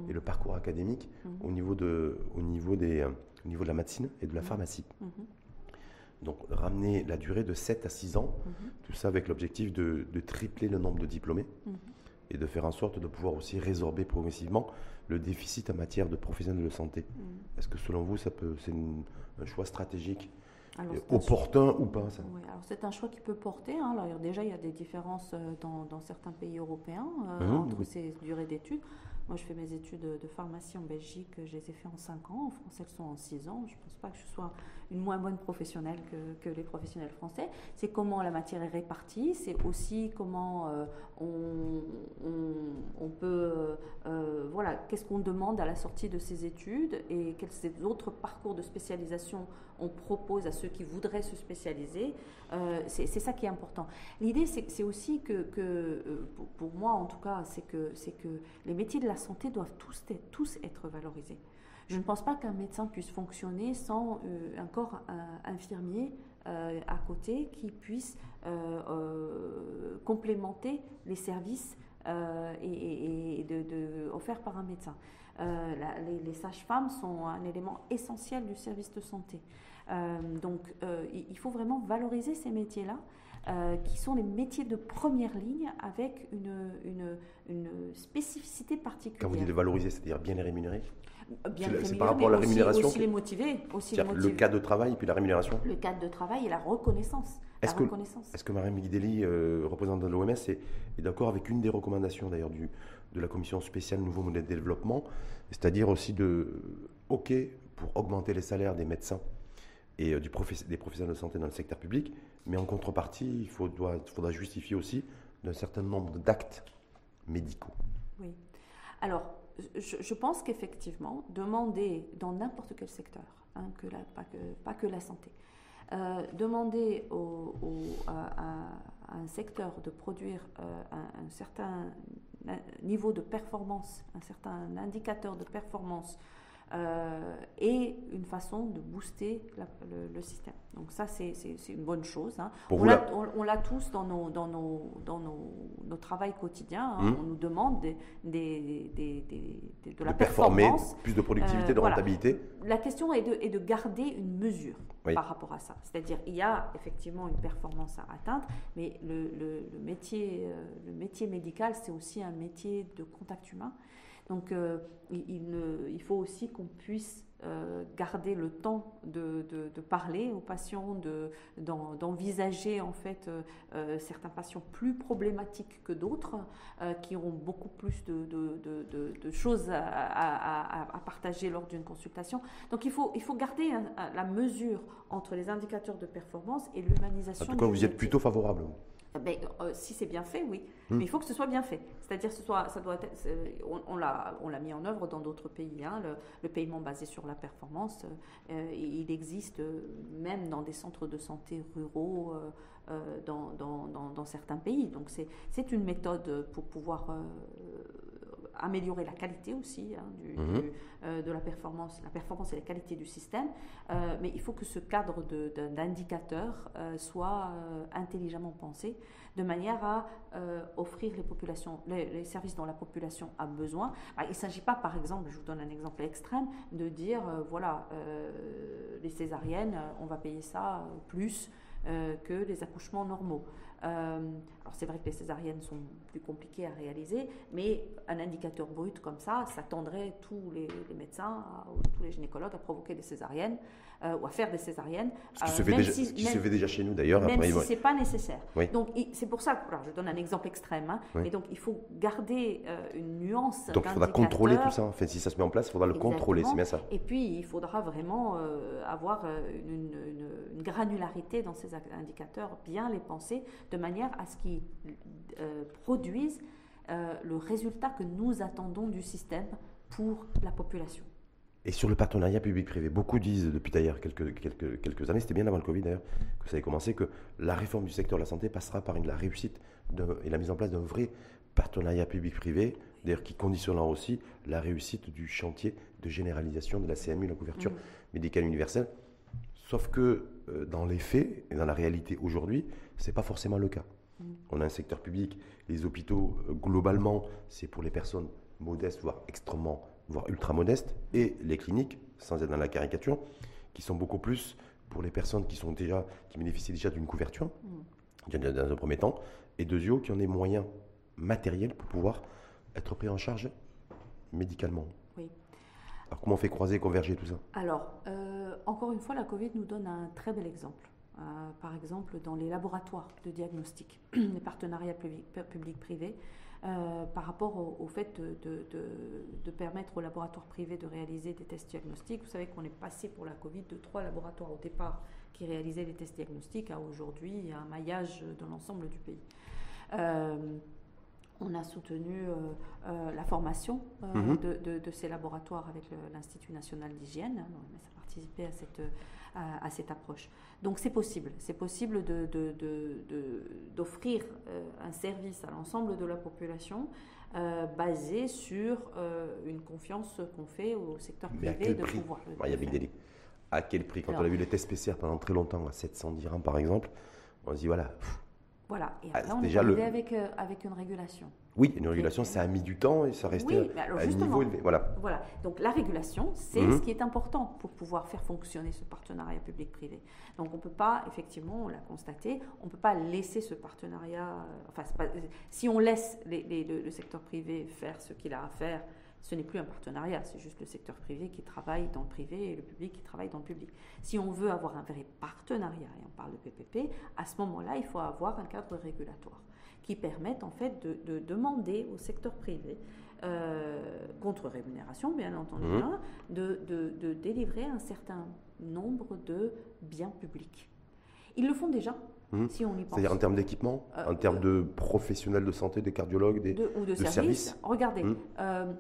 et le parcours académique mhm. au, niveau de, au, niveau des, euh, au niveau de la médecine et de la mhm. pharmacie. Mhm. Donc ramener la durée de 7 à 6 ans, tout ça avec l'objectif de, de, tripler le nombre de diplômés et de faire en sorte de pouvoir aussi résorber progressivement le déficit en matière de professionnels de santé. Est-ce que selon vous, ça peut, c'est un choix stratégique opportun ou pas ça? Oui, alors c'est un choix qui peut porter. Hein. Alors, déjà, il y a des différences euh, dans, dans certains pays européens euh, entre ces durées d'études. Moi, je fais mes études de pharmacie en Belgique, je les ai fait en 5 ans. En France, elles sont en 6 ans. Je ne pense pas que je sois une moins bonne professionnelle que, les professionnels français. C'est comment la matière est répartie, c'est aussi comment euh, on, peut, euh, voilà, qu'est-ce qu'on demande à la sortie de ces études et quels autres parcours de spécialisation on propose à ceux qui voudraient se spécialiser. Euh, c'est ça qui est important. L'idée, c'est aussi que, pour, moi en tout cas, c'est que, les métiers de la santé doivent tous être valorisés. Je ne pense pas qu'un médecin puisse fonctionner sans euh, un corps infirmier euh, à côté qui puisse euh, complémenter les services et, de, offerts par un médecin. les, sages-femmes sont un élément essentiel du service de santé. donc il faut vraiment valoriser ces métiers-là. qui sont les métiers de première ligne avec une, une, une spécificité particulière. Quand vous dites de valoriser, c'est-à-dire bien les rémunérer? Bien C'est par rapport à la rémunération aussi, les motiver. Aussi Le cadre de travail et puis la rémunération Le cadre de travail et la reconnaissance. Est-ce que, est que euh, représentante de l'OMS, est, d'accord avec une des recommandations d'ailleurs de la commission spéciale Nouveau modèle de développement, c'est-à-dire aussi de, OK, pour augmenter les salaires des médecins et euh, du des professionnels de santé dans le secteur public, mais en contrepartie, il, faut, doit, il faudra justifier aussi d'un certain nombre d'actes médicaux. Oui. Alors, je, pense qu'effectivement, demander dans n'importe quel secteur, hein, que pas, que, pas, que, la santé, euh, demander au, à, un secteur de produire euh, un, certain niveau de performance, un certain indicateur de performance euh, et une façon de booster le, système. Donc ça, c'est une bonne chose. Hein. On l'a tous dans nos, dans nos, dans nos, nos quotidiens. Hein. Hum. On nous demande des, des, des, de la performance. plus de productivité, de euh, rentabilité. La question est de, est de garder une mesure par rapport à ça. C'est-à-dire, il y a effectivement une performance à atteindre, mais le, le métier, euh, le métier médical, c'est aussi un métier de contact humain. Donc euh, il, faut aussi qu'on puisse euh, garder le temps de, parler aux patients, d'envisager en fait euh, certains patients plus problématiques que d'autres, qui auront beaucoup plus de, choses à, partager lors d'une consultation. Donc il faut, il faut garder la mesure entre les indicateurs de performance et l'humanisation. En tout cas, vous y êtes plutôt favorable. Ah ben, euh, si c'est bien fait, oui. Hmm. Mais il faut que ce soit bien fait. C'est-à-dire ce soit, ça doit être, on, on l'a mis en œuvre dans d'autres pays. Hein, le, paiement basé sur la performance, euh, il existe même dans des centres de santé ruraux euh, dans, dans, dans, certains pays. Donc c'est une méthode pour pouvoir améliorer la qualité aussi hein, mhm. de la performance, la performance et la qualité du système. mais il faut que ce cadre d'indicateurs soit intelligemment pensé de manière à offrir les, populations, les, services dont la population a besoin. Bah, il ne s'agit pas, par exemple, je vous donne un exemple extrême, de dire, voilà, les césariennes, on va payer ça plus que les accouchements normaux. Euh, alors c'est vrai que les césariennes sont plus compliquées à réaliser, mais un indicateur brut comme ça, ça tendrait tous les, médecins, ou tous les gynécologues à provoquer des césariennes euh, ou à faire des césariennes. Ce qui, se, fait déjà, qui se fait déjà chez nous d'ailleurs. Même si ce n'est pas nécessaire. Donc c'est pour ça que je donne un exemple extrême. Hein, Et donc il faut garder euh, une nuance. Donc il faudra contrôler tout ça. En fait, si ça se met en place, il faudra le contrôler. C'est bien ça. Et puis il faudra vraiment euh, avoir une, une, granularité dans ces indicateurs, bien les penser de manière à ce qu'ils produisent le résultat que nous attendons du système pour la population. Et sur le partenariat public-privé, beaucoup disent depuis d'ailleurs quelques, quelques, quelques années, c'était bien avant le Covid d'ailleurs, que ça avait commencé, que la réforme du secteur de la santé passera par une, la réussite et la mise en place d'un vrai partenariat public-privé, d'ailleurs qui conditionnera aussi la réussite du chantier de généralisation de la CMU, la couverture mmh. médicale universelle. Sauf que euh, dans les faits et dans la réalité aujourd'hui, ce n'est pas forcément le cas. Mmh. On a un secteur public, les hôpitaux, euh, globalement, c'est pour les personnes modestes, voire extrêmement voire ultra modestes, et les cliniques, sans être dans la caricature, qui sont beaucoup plus pour les personnes qui, sont déjà, qui bénéficient déjà d'une couverture, mm. dans un premier temps, et deuxièmement, qui ont des moyens matériels pour pouvoir être pris en charge médicalement. Oui. Alors comment on fait croiser, converger tout ça? Alors, euh, encore une fois, la Covid nous donne un très bel exemple. Euh, par exemple, dans les laboratoires de diagnostic, les partenariats publics-privés, euh, par rapport au, fait de, permettre aux laboratoires privés de réaliser des tests diagnostiques. Vous savez qu'on est passé pour la Covid de trois laboratoires au départ qui réalisaient des tests diagnostiques à aujourd'hui un maillage dans l'ensemble du pays. Euh, on a soutenu euh, la formation mhm. de, ces laboratoires avec l'Institut national d'hygiène. Ça a participé à cette, à, cette approche. Donc c'est possible, c'est possible d'offrir de, euh, un service à l'ensemble de la population euh, basé sur euh, une confiance qu'on fait au secteur privé de pouvoir. Il y a des À quel prix Quand on a vu les tests PCR pendant très longtemps à 700 dirhams par exemple, on se dit voilà. voilà, et ah, après on est arrivé avec, avec une régulation. Oui, une régulation, ça a mis du temps et ça restait à, un niveau élevé. Voilà. voilà. Donc la régulation, c'est mhm. ce qui est important pour pouvoir faire fonctionner ce partenariat public-privé. Donc on ne peut pas, effectivement, on l'a constaté, on ne peut pas laisser ce partenariat. Euh, enfin, si on laisse le, secteur privé faire ce qu'il a à faire, ce n'est plus un partenariat, c'est juste le secteur privé qui travaille dans le privé et le public qui travaille dans le public. Si on veut avoir un vrai partenariat, et on parle de PPP, à ce moment-là, il faut avoir un cadre régulatoire qui permettent en fait de, demander au secteur privé, euh, contre rémunération bien entendu, mmh. hein, de, de, délivrer un certain nombre de biens publics. Ils le font déjà, mmh. si on y pense. C'est-à-dire en termes d'équipement, euh, en termes de professionnels de santé, des cardiologues, des, ou de, services. Regardez, mmh. euh,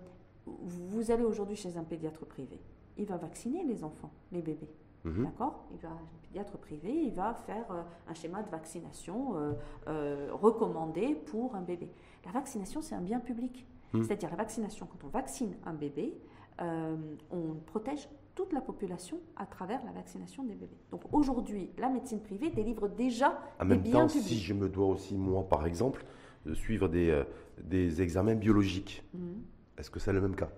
vous allez aujourd'hui chez un pédiatre privé, il va vacciner les enfants, les bébés. Mhm. D'accord? Il va, pédiatre privé, il va faire euh, un schéma de vaccination euh, euh, recommandé pour un bébé. La vaccination, c'est un bien public. Mhm. C'est-à-dire la vaccination, quand on vaccine un bébé, on protège toute la population à travers la vaccination des bébés. Donc aujourd'hui, la médecine privée délivre déjà en des même temps, Si je me dois aussi, moi, par exemple, de suivre des, des examens biologiques, mhm. est-ce que c'est le même cas?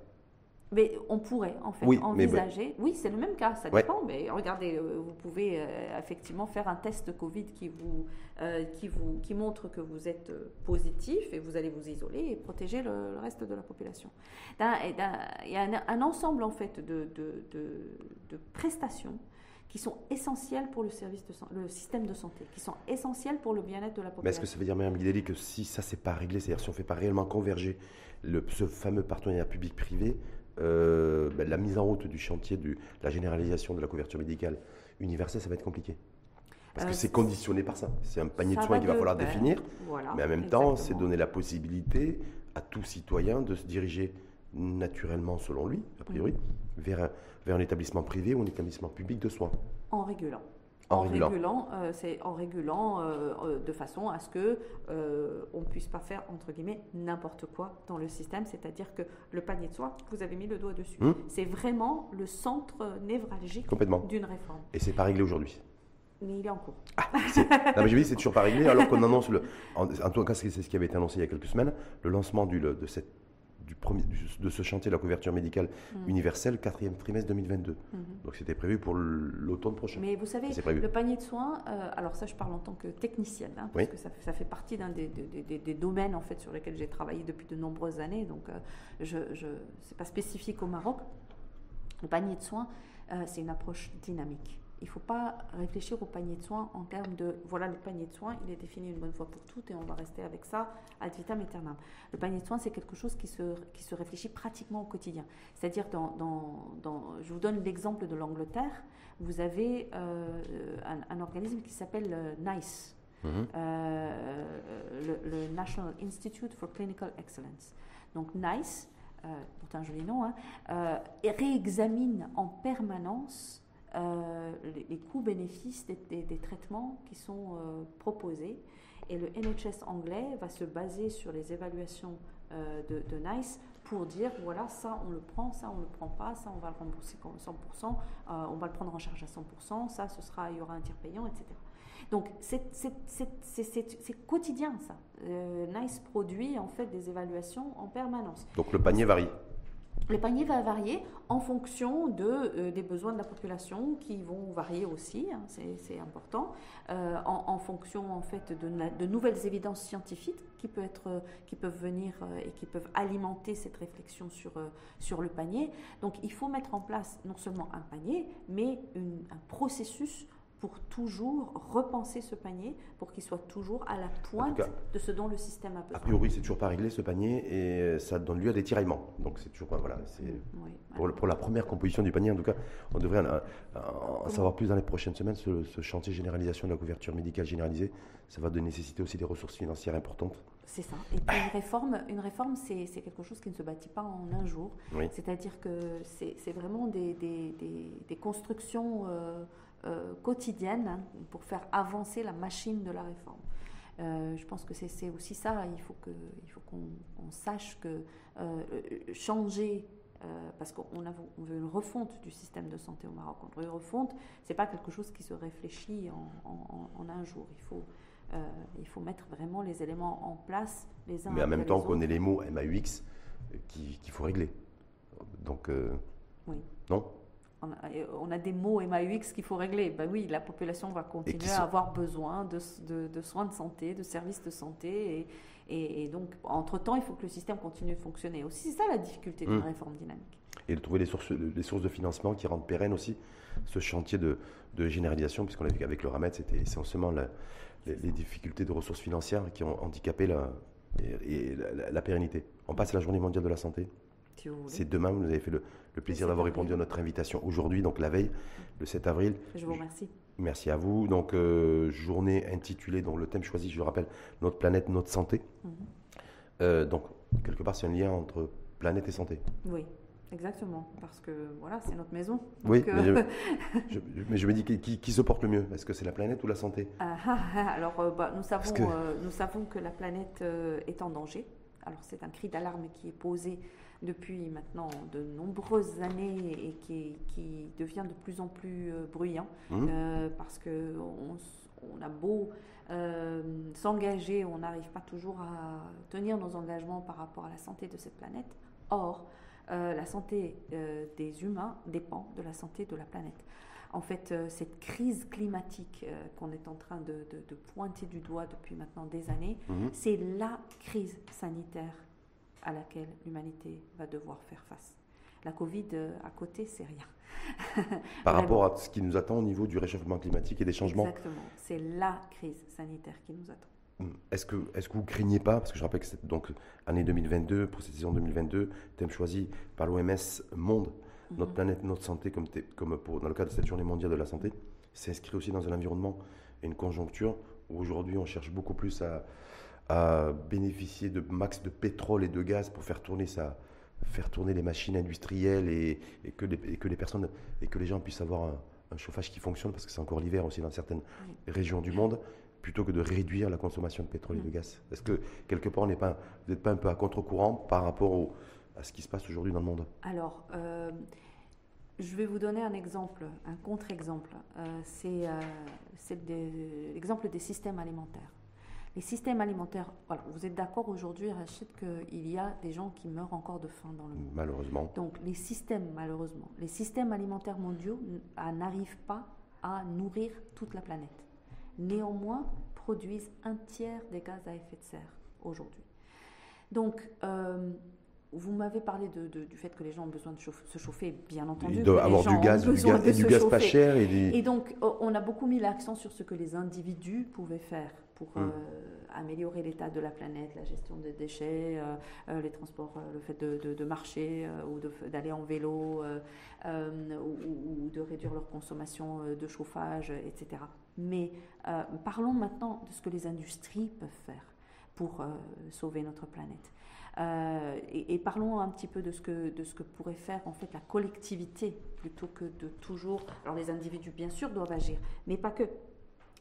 Mais on pourrait en fait envisager. Oui, c'est le même cas, ça dépend. Mais regardez, euh, vous pouvez euh, effectivement faire un test Covid qui vous, euh, qui vous qui montre que vous êtes positif et vous allez vous isoler et protéger le, reste de la population. Il y a un, ensemble en fait de, de, de, prestations qui sont essentielles pour le, service de, le système de santé, qui sont essentielles pour le bien-être de la population. Mais est-ce que ça veut dire, Mme Guideli, que si ça, c'est pas réglé, c'est-à-dire si on ne fait pas réellement converger le, ce fameux partenariat public-privé, euh, ben, la mise en route du chantier de la généralisation de la couverture médicale universelle, ça va être compliqué. Parce que euh, c'est conditionné par ça. C'est un panier de soins qu'il va falloir définir. mais en même temps, c'est donner la possibilité à tout citoyen de se diriger naturellement, selon lui, a priori, vers, un, vers un établissement privé ou un établissement public de soins. En régulant. En, régulant, euh, c'est en régulant euh, euh, de façon à ce que on puisse pas faire entre guillemets n'importe quoi dans le système, c'est-à-dire que le panier de soins, vous avez mis le doigt dessus, hmm. c'est vraiment le centre névralgique d'une réforme. Et c'est pas réglé aujourd'hui. Mais il est en cours. Ah, non, mais je dis, c'est toujours pas réglé, alors qu'on annonce, le, en, en, tout cas, c'est ce qui avait été annoncé il y a quelques semaines, le lancement du, de cette du premier, de ce chantier de la couverture médicale mm. universelle, quatrième trimestre 2022. Mm-hmm. Donc c'était prévu pour l'automne prochain. Mais vous savez, le panier de soins, euh, alors ça je parle en tant que technicienne, hein, parce que ça, ça, fait partie d'un des, des, des, domaines en fait sur lesquels j'ai travaillé depuis de nombreuses années, donc euh, je, je c'est pas spécifique au Maroc. Le panier de soins, euh, c'est une approche dynamique. Il ne faut pas réfléchir au panier de soins en termes de voilà le panier de soins, il est défini une bonne fois pour toutes et on va rester avec ça ad vitam aeternam. Le panier de soins, c'est quelque chose qui se, qui se réfléchit pratiquement au quotidien. C'est-à-dire, dans, dans, je vous donne l'exemple de l'Angleterre, vous avez euh, un, organisme qui s'appelle euh, NICE. Mhm. Euh, le, National Institute for Clinical Excellence. Donc NICE, pourtant un joli nom, hein, réexamine en permanence euh, les, coûts-bénéfices des, traitements qui sont euh, proposés. Et le NHS anglais va se baser sur les évaluations euh, de, NICE pour dire voilà, ça on le prend, ça on le prend pas, ça on va le rembourser 100%, on va le prendre en charge à 100%, ça ce sera, il y aura un tir payant, etc. Donc c'est quotidien ça. NICE produit en fait des évaluations en permanence. Donc le panier varie le panier va varier en fonction de, euh, des besoins de la population qui vont varier aussi, hein, c'est important, euh, en, fonction en fait de, nouvelles évidences scientifiques qui, qui peuvent venir euh, et qui peuvent alimenter cette réflexion sur, sur le panier. Donc il faut mettre en place non seulement un panier, mais un processus pour toujours repenser ce panier, pour qu'il soit toujours à la pointe de ce dont le système a besoin. A priori, c'est toujours pas réglé ce panier et ça donne lieu à des tiraillements. Donc c'est toujours voilà, c'est pour, la première composition du panier en tout cas, on devrait en, savoir plus dans les prochaines semaines. Ce, ce, chantier généralisation de la couverture médicale généralisée, ça va de nécessiter aussi des ressources financières importantes. C'est ça. Et puis une réforme, une réforme, c'est quelque chose qui ne se bâtit pas en un jour. C'est-à-dire que c'est vraiment des, des, des, constructions. Euh, euh, quotidienne pour faire avancer la machine de la réforme. Euh, je pense que c'est aussi ça, il faut qu'on faut qu'on sache que euh, changer, parce qu'on on veut une refonte du système de santé au Maroc, on veut une refonte, c'est pas quelque chose qui se réfléchit en, un jour. Il faut, il faut mettre vraiment les éléments en place les uns Mais en même temps qu'on ait les mots MAUX qu'il faut régler. Donc, oui. non? On a, des mots MAUX qu'il faut régler. Ben oui, la population va continuer à avoir besoin de, soins de santé, de services de santé. Et, donc, entre-temps, il faut que le système continue de fonctionner. Aussi, c'est ça la difficulté d'une mmh. réforme dynamique. Et de trouver les sources, les sources de financement qui rendent pérenne aussi ce chantier de, généralisation, puisqu'on a vu qu'avec le RAMET, c'était essentiellement les, difficultés de ressources financières qui ont handicapé la, la pérennité. On passe à la journée mondiale de la santé. C'est demain, vous avez fait le, plaisir d'avoir répondu à notre invitation aujourd'hui, donc la veille, le 7 avril. Je vous remercie. Merci à vous. Donc, euh, journée intitulée, donc le thème choisi, je le rappelle, Notre planète, notre santé. Mhm. Euh, donc, quelque part, c'est un lien entre planète et santé. Oui, exactement. Parce que, voilà, c'est notre maison. oui, euh, mais, je, me dis, qui, se porte le mieux? Est-ce que c'est la planète ou la santé? Ah, ah, ah, Alors, bah, nous, savons, que... nous savons que la planète est en danger. Alors, c'est un cri d'alarme qui est posé depuis maintenant de nombreuses années et qui, qui devient de plus en plus euh, bruyant mmh. euh, parce que on, a beau euh, s'engager, on n'arrive pas toujours à tenir nos engagements par rapport à la santé de cette planète. Or, la santé des humains dépend de la santé de la planète. En fait, cette crise climatique qu'on est en train de, pointer du doigt depuis maintenant des années, mmh. c'est la crise sanitaire à laquelle l'humanité va devoir faire face. La Covid, euh, à côté, c'est rien. Par rapport à ce qui nous attend au niveau du réchauffement climatique et des changements Exactement. C'est la crise sanitaire qui nous attend. Hmm. Est-ce que, est que vous craignez pas, parce que je rappelle que c'est donc année 2022, pour cette saison 2022, thème choisi par l'OMS Monde, mhm. notre planète, notre santé, comme, comme pour, dans le cadre de cette journée mondiale de la santé, s'inscrit aussi dans un environnement et une conjoncture où aujourd'hui on cherche beaucoup plus à, à bénéficier de max de pétrole et de gaz pour faire tourner ça, faire tourner les machines industrielles et, que, les, que les personnes et que les gens puissent avoir un chauffage qui fonctionne, parce que c'est encore l'hiver aussi dans certaines régions du monde, plutôt que de réduire la consommation de pétrole et de gaz Est-ce que quelque part, on pas, vous n'êtes pas un peu à contre-courant par rapport à ce qui se passe aujourd'hui dans le monde? Alors, euh, je vais vous donner un exemple, un contre-exemple. Euh, c'est euh, l'exemple des systèmes alimentaires. Les systèmes alimentaires, vous êtes d'accord aujourd'hui, Rachid, qu'il y a des gens qui meurent encore de faim dans le monde. Malheureusement. Donc les systèmes, malheureusement, les systèmes alimentaires mondiaux n'arrivent pas à nourrir toute la planète. Néanmoins, produisent un tiers des gaz à effet de serre aujourd'hui. Donc, euh, vous m'avez parlé de, du fait que les gens ont besoin de se chauffer, bien entendu. Ils doivent avoir du gaz, du gaz, et du gaz pas cher. Et, et, donc, on a beaucoup mis l'accent sur ce que les individus pouvaient faire pour hum. euh, améliorer l'état de la planète, la gestion des déchets, euh, les transports, le fait de, de marcher ou d'aller en vélo, ou, ou, de réduire leur consommation de chauffage, etc. Mais euh, parlons maintenant de ce que les industries peuvent faire pour euh, sauver notre planète. Euh, et, parlons un petit peu de ce, que, de ce que pourrait faire en fait la collectivité plutôt que de toujours. Alors les individus bien sûr doivent agir, mais pas que.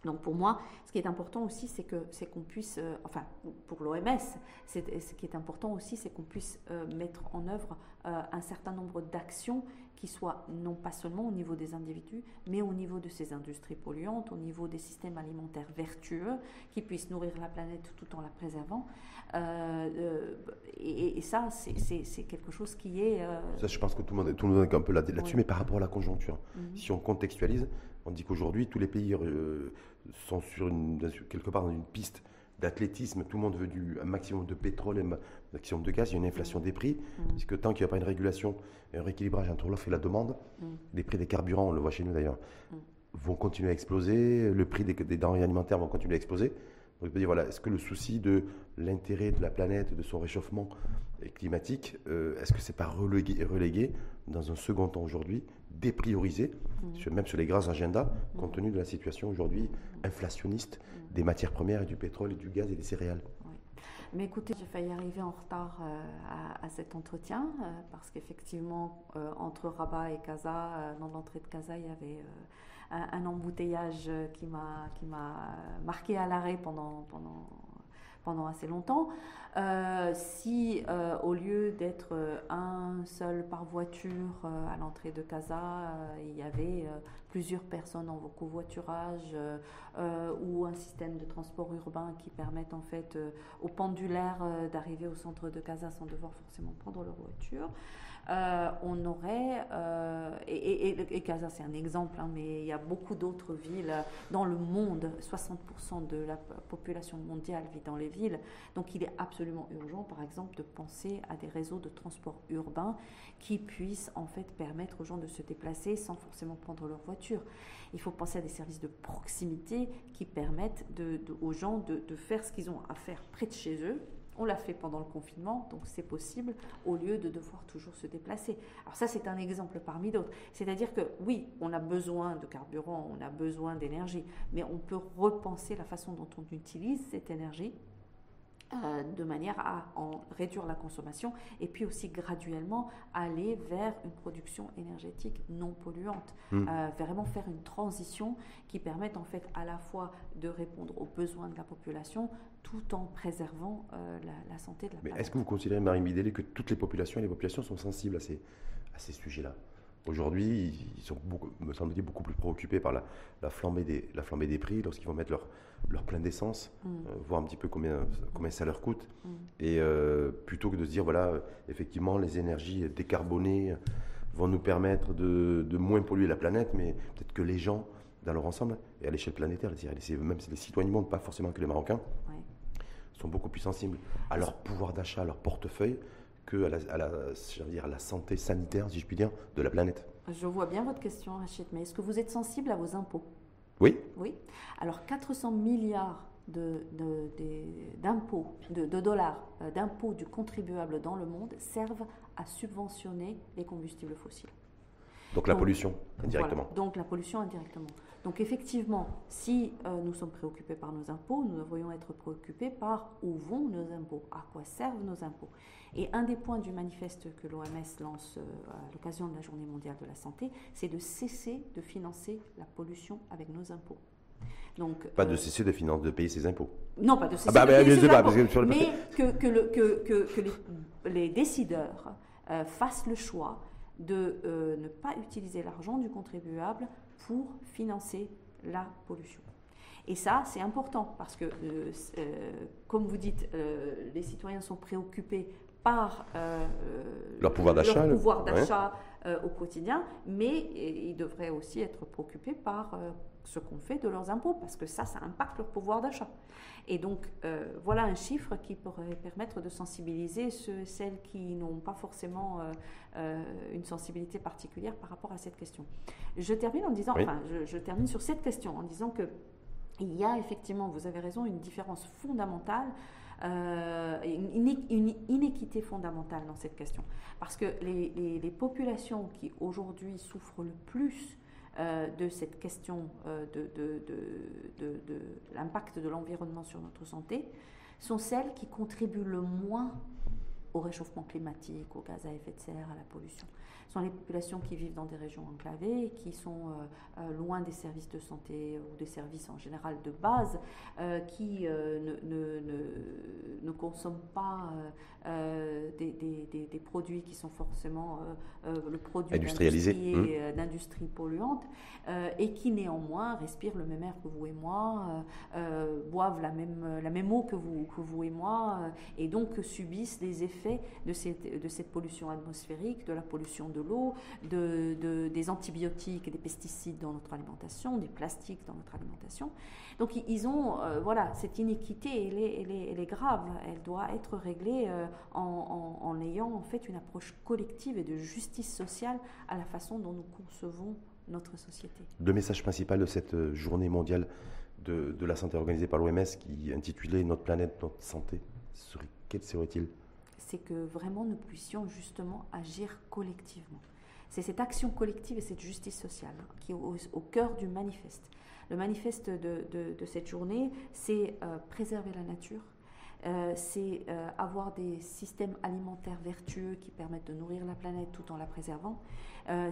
Donc pour moi, ce qui est important aussi, c'est que c'est qu'on puisse, enfin pour l'OMS, ce qui est important aussi, c'est qu'on puisse mettre en œuvre un certain nombre d'actions qui soit non pas seulement au niveau des individus, mais au niveau de ces industries polluantes, au niveau des systèmes alimentaires vertueux, qui puissent nourrir la planète tout en la préservant. Euh, euh, et, ça, c'est quelque chose qui est... Euh, ça, je pense que tout le monde, tout le monde est un peu là-dessus, mais par rapport à la conjoncture. Mhm. Si on contextualise, on dit qu'aujourd'hui, tous les pays sont sur une, quelque part dans une piste d'athlétisme, tout le monde veut du, un maximum de pétrole et un maximum de gaz, il y a une inflation des prix, mm. puisque tant qu'il n'y a pas une régulation et un rééquilibrage entre l'offre et la demande, mm. les prix des carburants, on le voit chez nous d'ailleurs, mm. vont continuer à exploser, le prix des, denrées alimentaires vont continuer à exploser. Donc, dire, voilà, est-ce que le souci de l'intérêt de la planète, de son réchauffement climatique, euh, est-ce que c'est pas relégué, relégué dans un second temps aujourd'hui, dépriorisé, même sur les grands agendas, compte tenu de la situation aujourd'hui inflationniste des matières premières et du pétrole et du gaz et des céréales. Mais écoutez, j'ai failli arriver en retard euh, à, cet entretien euh, parce qu'effectivement, euh, entre Rabat et Casa, dans l'entrée de Casa, il y avait un, embouteillage qui m'a marqué à l'arrêt pendant, pendant, pendant assez longtemps. si au lieu d'être un seul par voiture à l'entrée de Casa, il y avait plusieurs personnes en covoiturage euh, euh, ou un système de transport urbain qui permettent en fait euh, aux pendulaires d'arriver au centre de Casa sans devoir forcément prendre leur voiture. On aurait, et, Casa c'est un exemple, hein, mais il y a beaucoup d'autres villes dans le monde, 60% de la population mondiale vit dans les villes, donc il est absolument urgent par exemple de penser à des réseaux de transport urbain qui puissent en fait permettre aux gens de se déplacer sans forcément prendre leur voiture. Il faut penser à des services de proximité qui permettent aux gens de faire ce qu'ils ont à faire près de chez eux. On l'a fait pendant le confinement, donc c'est possible, au lieu de devoir toujours se déplacer. Alors ça, c'est un exemple parmi d'autres. C'est-à-dire que oui, on a besoin de carburant, on a besoin d'énergie, mais on peut repenser la façon dont on utilise cette énergie euh, de manière à en réduire la consommation et puis aussi graduellement aller vers une production énergétique non polluante. Hmm. Euh, vraiment faire une transition qui permette en fait à la fois de répondre aux besoins de la population tout en préservant euh, la, santé de la Mais est-ce que vous considérez, Marie Mideli, que toutes les populations et les populations sont sensibles à ces, à ces sujets-là? Aujourd'hui, ils sont, beaucoup, me semble-t-il, beaucoup plus préoccupés par la, flambée, des, la flambée des prix lorsqu'ils vont mettre leur, leur plein d'essence, mm. euh, voir un petit peu combien, combien ça leur coûte. Mm. Et euh, plutôt que de se dire, voilà, effectivement, les énergies décarbonées vont nous permettre de, de moins polluer la planète, mais peut-être que les gens, dans leur ensemble, et à l'échelle planétaire, même les citoyens du monde, pas forcément que les Marocains, sont beaucoup plus sensibles à leur pouvoir d'achat, à leur portefeuille, que à la, à la, dire, à la santé sanitaire, si je puis dire, de la planète. Je vois bien votre question, Rachid, mais est-ce que vous êtes sensible à vos impôts? Oui. Oui. Alors, 400 milliards d'impôts, de, de, dollars euh, d'impôts du contribuable dans le monde servent à subventionner les combustibles fossiles. Donc la pollution, indirectement. donc la pollution indirectement. Donc effectivement, si euh, nous sommes préoccupés par nos impôts, nous devrions être préoccupés par où vont nos impôts, à quoi servent nos impôts. Et un des points du manifeste que l'OMS lance euh, à l'occasion de la Journée mondiale de la santé, c'est de cesser de financer la pollution avec nos impôts. Donc, pas de euh, cesser de, financer, de payer ses impôts. Non, pas de cesser ah bah, de payer ses impôts, mais que, que, les, décideurs fassent le choix de ne pas utiliser l'argent du contribuable pour financer la pollution. Et ça, c'est important parce que, euh, euh, comme vous dites, euh, les citoyens sont préoccupés par leur pouvoir d'achat, d'achat au quotidien, mais ils devraient aussi être préoccupés par ce qu'on fait de leurs impôts, parce que ça, ça impacte leur pouvoir d'achat. Et donc, euh, voilà un chiffre qui pourrait permettre de sensibiliser ceux, celles qui n'ont pas forcément euh, euh, une sensibilité particulière par rapport à cette question. Je termine en disant, enfin, je, termine sur cette question en disant que il y a effectivement, vous avez raison, une différence fondamentale une, inéquité fondamentale dans cette question. Parce que les, les populations qui aujourd'hui souffrent le plus euh, de cette question euh, de, de, l'impact de l'environnement sur notre santé sont celles qui contribuent le moins au réchauffement climatique, aux gaz à effet de serre, à la pollution sont les populations qui vivent dans des régions enclavées, qui sont euh, euh, loin des services de santé ou des services en général de base, euh, qui ne, ne, ne, consomment pas des, des, des, produits qui sont forcément le produit industrialisé mmh. d'industrie polluante, et qui néanmoins respirent le même air que vous et moi, boivent la même, la même eau que vous, que vous et moi, et donc subissent les effets de cette, de cette pollution atmosphérique, de la pollution de de l'eau, de, des antibiotiques et des pesticides dans notre alimentation, des plastiques dans notre alimentation. Donc ils ont, euh, voilà, cette inéquité, elle est, grave. Elle doit être réglée euh, en, ayant en fait une approche collective et de justice sociale à la façon dont nous concevons notre société. Le message principal de cette euh, journée mondiale de, de la santé organisée par l'OMS qui intitulait Notre planète, notre santé, quel serait-il? C'est que vraiment nous puissions justement agir collectivement. C'est cette action collective et cette justice sociale qui est au, cœur du manifeste. Le manifeste de, cette journée, c'est euh, préserver la nature, euh, c'est euh, avoir des systèmes alimentaires vertueux qui permettent de nourrir la planète tout en la préservant,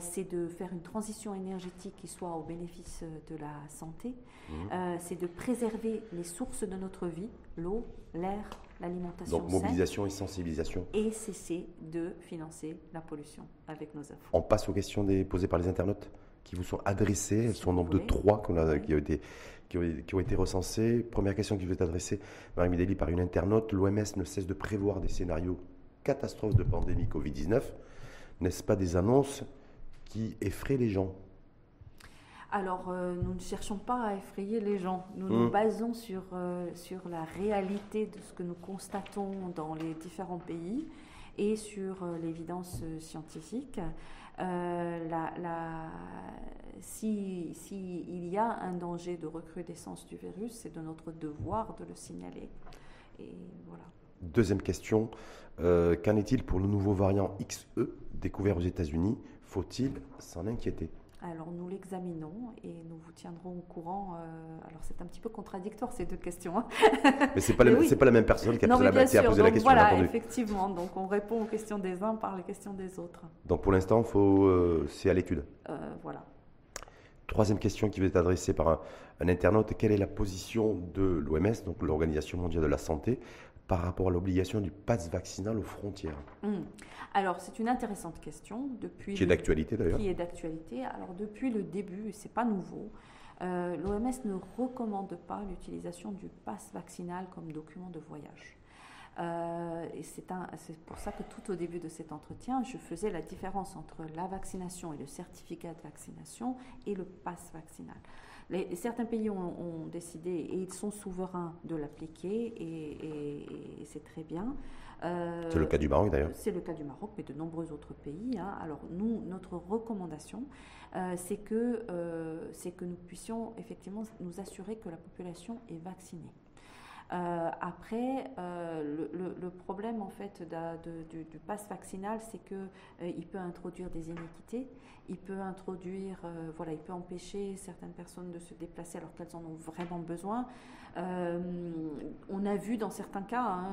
c'est de faire une transition énergétique qui soit au bénéfice de la santé, mmh. c'est de préserver les sources de notre vie, l'eau, l'air, l'alimentation. Donc mobilisation et sensibilisation. Et cesser de financer la pollution avec nos infos. On passe aux questions des, posées par les internautes qui vous sont adressées. Elles sont au nombre de trois qui, ont été, qui, ont, été, recensées. Première question qui vous est adressée, Marie Mideli, par une internaute. L'OMS ne cesse de prévoir des scénarios catastrophes de pandémie Covid-19. N'est-ce pas des annonces qui effraient les gens? Alors, euh, nous ne cherchons pas à effrayer les gens. Nous nous mmh. basons sur, euh, sur la réalité de ce que nous constatons dans les différents pays et sur euh, l'évidence scientifique. S'il si, il y a un danger de recrudescence du virus, c'est de notre devoir de le signaler. Et voilà. Deuxième question, qu'en est-il pour le nouveau variant XE découvert aux États-Unis? Faut-il s'en inquiéter? Alors nous l'examinons et nous vous tiendrons au courant. Euh, alors c'est un petit peu contradictoire ces deux questions. Hein. Mais c'est pas, pas la même personne qui a, posé, la, question. Voilà, effectivement. Donc on répond aux questions des uns par les questions des autres. Donc pour l'instant, euh, c'est à l'étude. Euh, voilà. Troisième question qui va être adressée par un, un internaute. Quelle est la position de l'OMS, donc l'Organisation mondiale de la santé, par rapport à l'obligation du pass vaccinal aux frontières hmm. Alors, c'est une intéressante question. Depuis qui est d'actualité d'ailleurs. Qui est d'actualité. Alors, depuis le début, c'est pas nouveau, euh, l'OMS ne recommande pas l'utilisation du pass vaccinal comme document de voyage. Euh, et c'est pour ça que tout au début de cet entretien, je faisais la différence entre la vaccination et le certificat de vaccination et le pass vaccinal certains pays ont, décidé, et ils sont souverains de l'appliquer, et, c'est très bien. Euh, c'est le cas du Maroc d'ailleurs. C'est le cas du Maroc, mais de nombreux autres pays. Hein. Alors nous, notre recommandation, euh, c'est que, euh, que nous puissions effectivement nous assurer que la population est vaccinée. après, le, problème en fait du, du, pass vaccinal, c'est que il peut introduire des inéquités, il peut introduire, voilà, il peut empêcher certaines personnes de se déplacer alors qu'elles en ont vraiment besoin. Euh, on a vu dans certains cas, hein,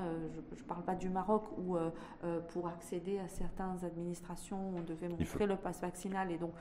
je ne parle pas du Maroc, où euh, euh, pour accéder à certaines administrations, on devait montrer le passe vaccinal et donc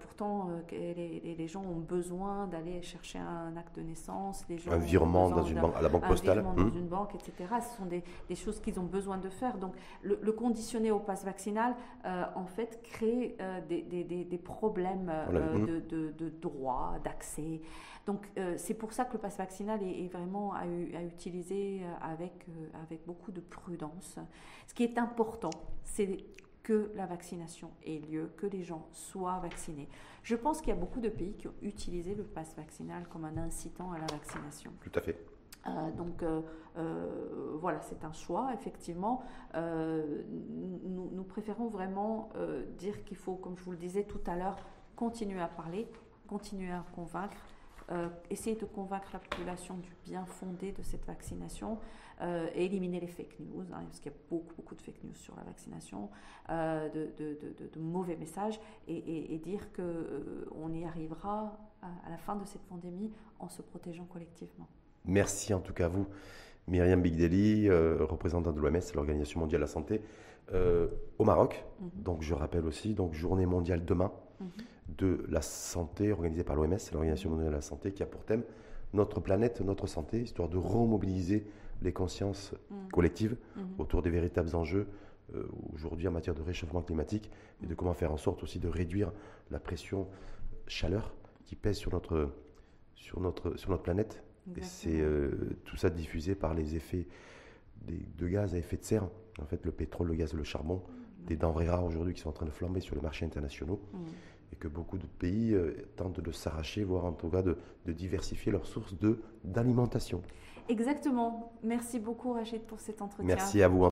pourtant les, gens ont besoin d'aller chercher un acte de naissance, les gens un virement dans une banque, à la banque postale, un dans hmm. une banque, etc. Ce sont des, choses qu'ils ont besoin de faire. Donc le, conditionner au passe vaccinal, en fait, crée des, problèmes hmm. de, de, droit, d'accès. Donc euh, c'est pour ça que le passe vaccinal est, vraiment à, utiliser euh, avec, euh, avec beaucoup de prudence. Ce qui est important, c'est que la vaccination ait lieu, que les gens soient vaccinés. Je pense qu'il y a beaucoup de pays qui ont utilisé le passe vaccinal comme un incitant à la vaccination. Tout à fait. Donc voilà, c'est un choix, effectivement. nous, préférons vraiment dire qu'il faut, comme je vous le disais tout à l'heure, continuer à parler, continuer à convaincre, euh, essayer de convaincre la population du bien fondé de cette vaccination euh, et éliminer les fake news, hein, parce qu'il y a beaucoup, beaucoup de fake news sur la vaccination, euh, de, mauvais messages, et, dire qu'on y arrivera à, la fin de cette pandémie en se protégeant collectivement. Merci en tout cas à vous, Myriam Bigdeli, représentante de l'OMS, l'Organisation mondiale de la santé, au Maroc. Mhm. Donc je rappelle aussi, donc journée mondiale demain. Mhm de la santé organisée par l'OMS, l'Organisation mondiale de la santé, qui a pour thème notre planète, notre santé, histoire de remobiliser les consciences mm. collectives autour des véritables enjeux euh, aujourd'hui en matière de réchauffement climatique et de comment faire en sorte aussi de réduire la pression chaleur qui pèse sur notre, sur notre, sur notre planète. Et c'est euh, tout ça diffusé par les effets des, de gaz à effet de serre, en fait le pétrole, le gaz, le charbon, mm. des denrées rares aujourd'hui qui sont en train de flamber sur les marchés internationaux. Mm et que beaucoup de pays euh, tentent de s'arracher, voire en tout cas de, diversifier leurs sources d'alimentation. Exactement. Merci beaucoup Rachid pour cet entretien. Merci à vous.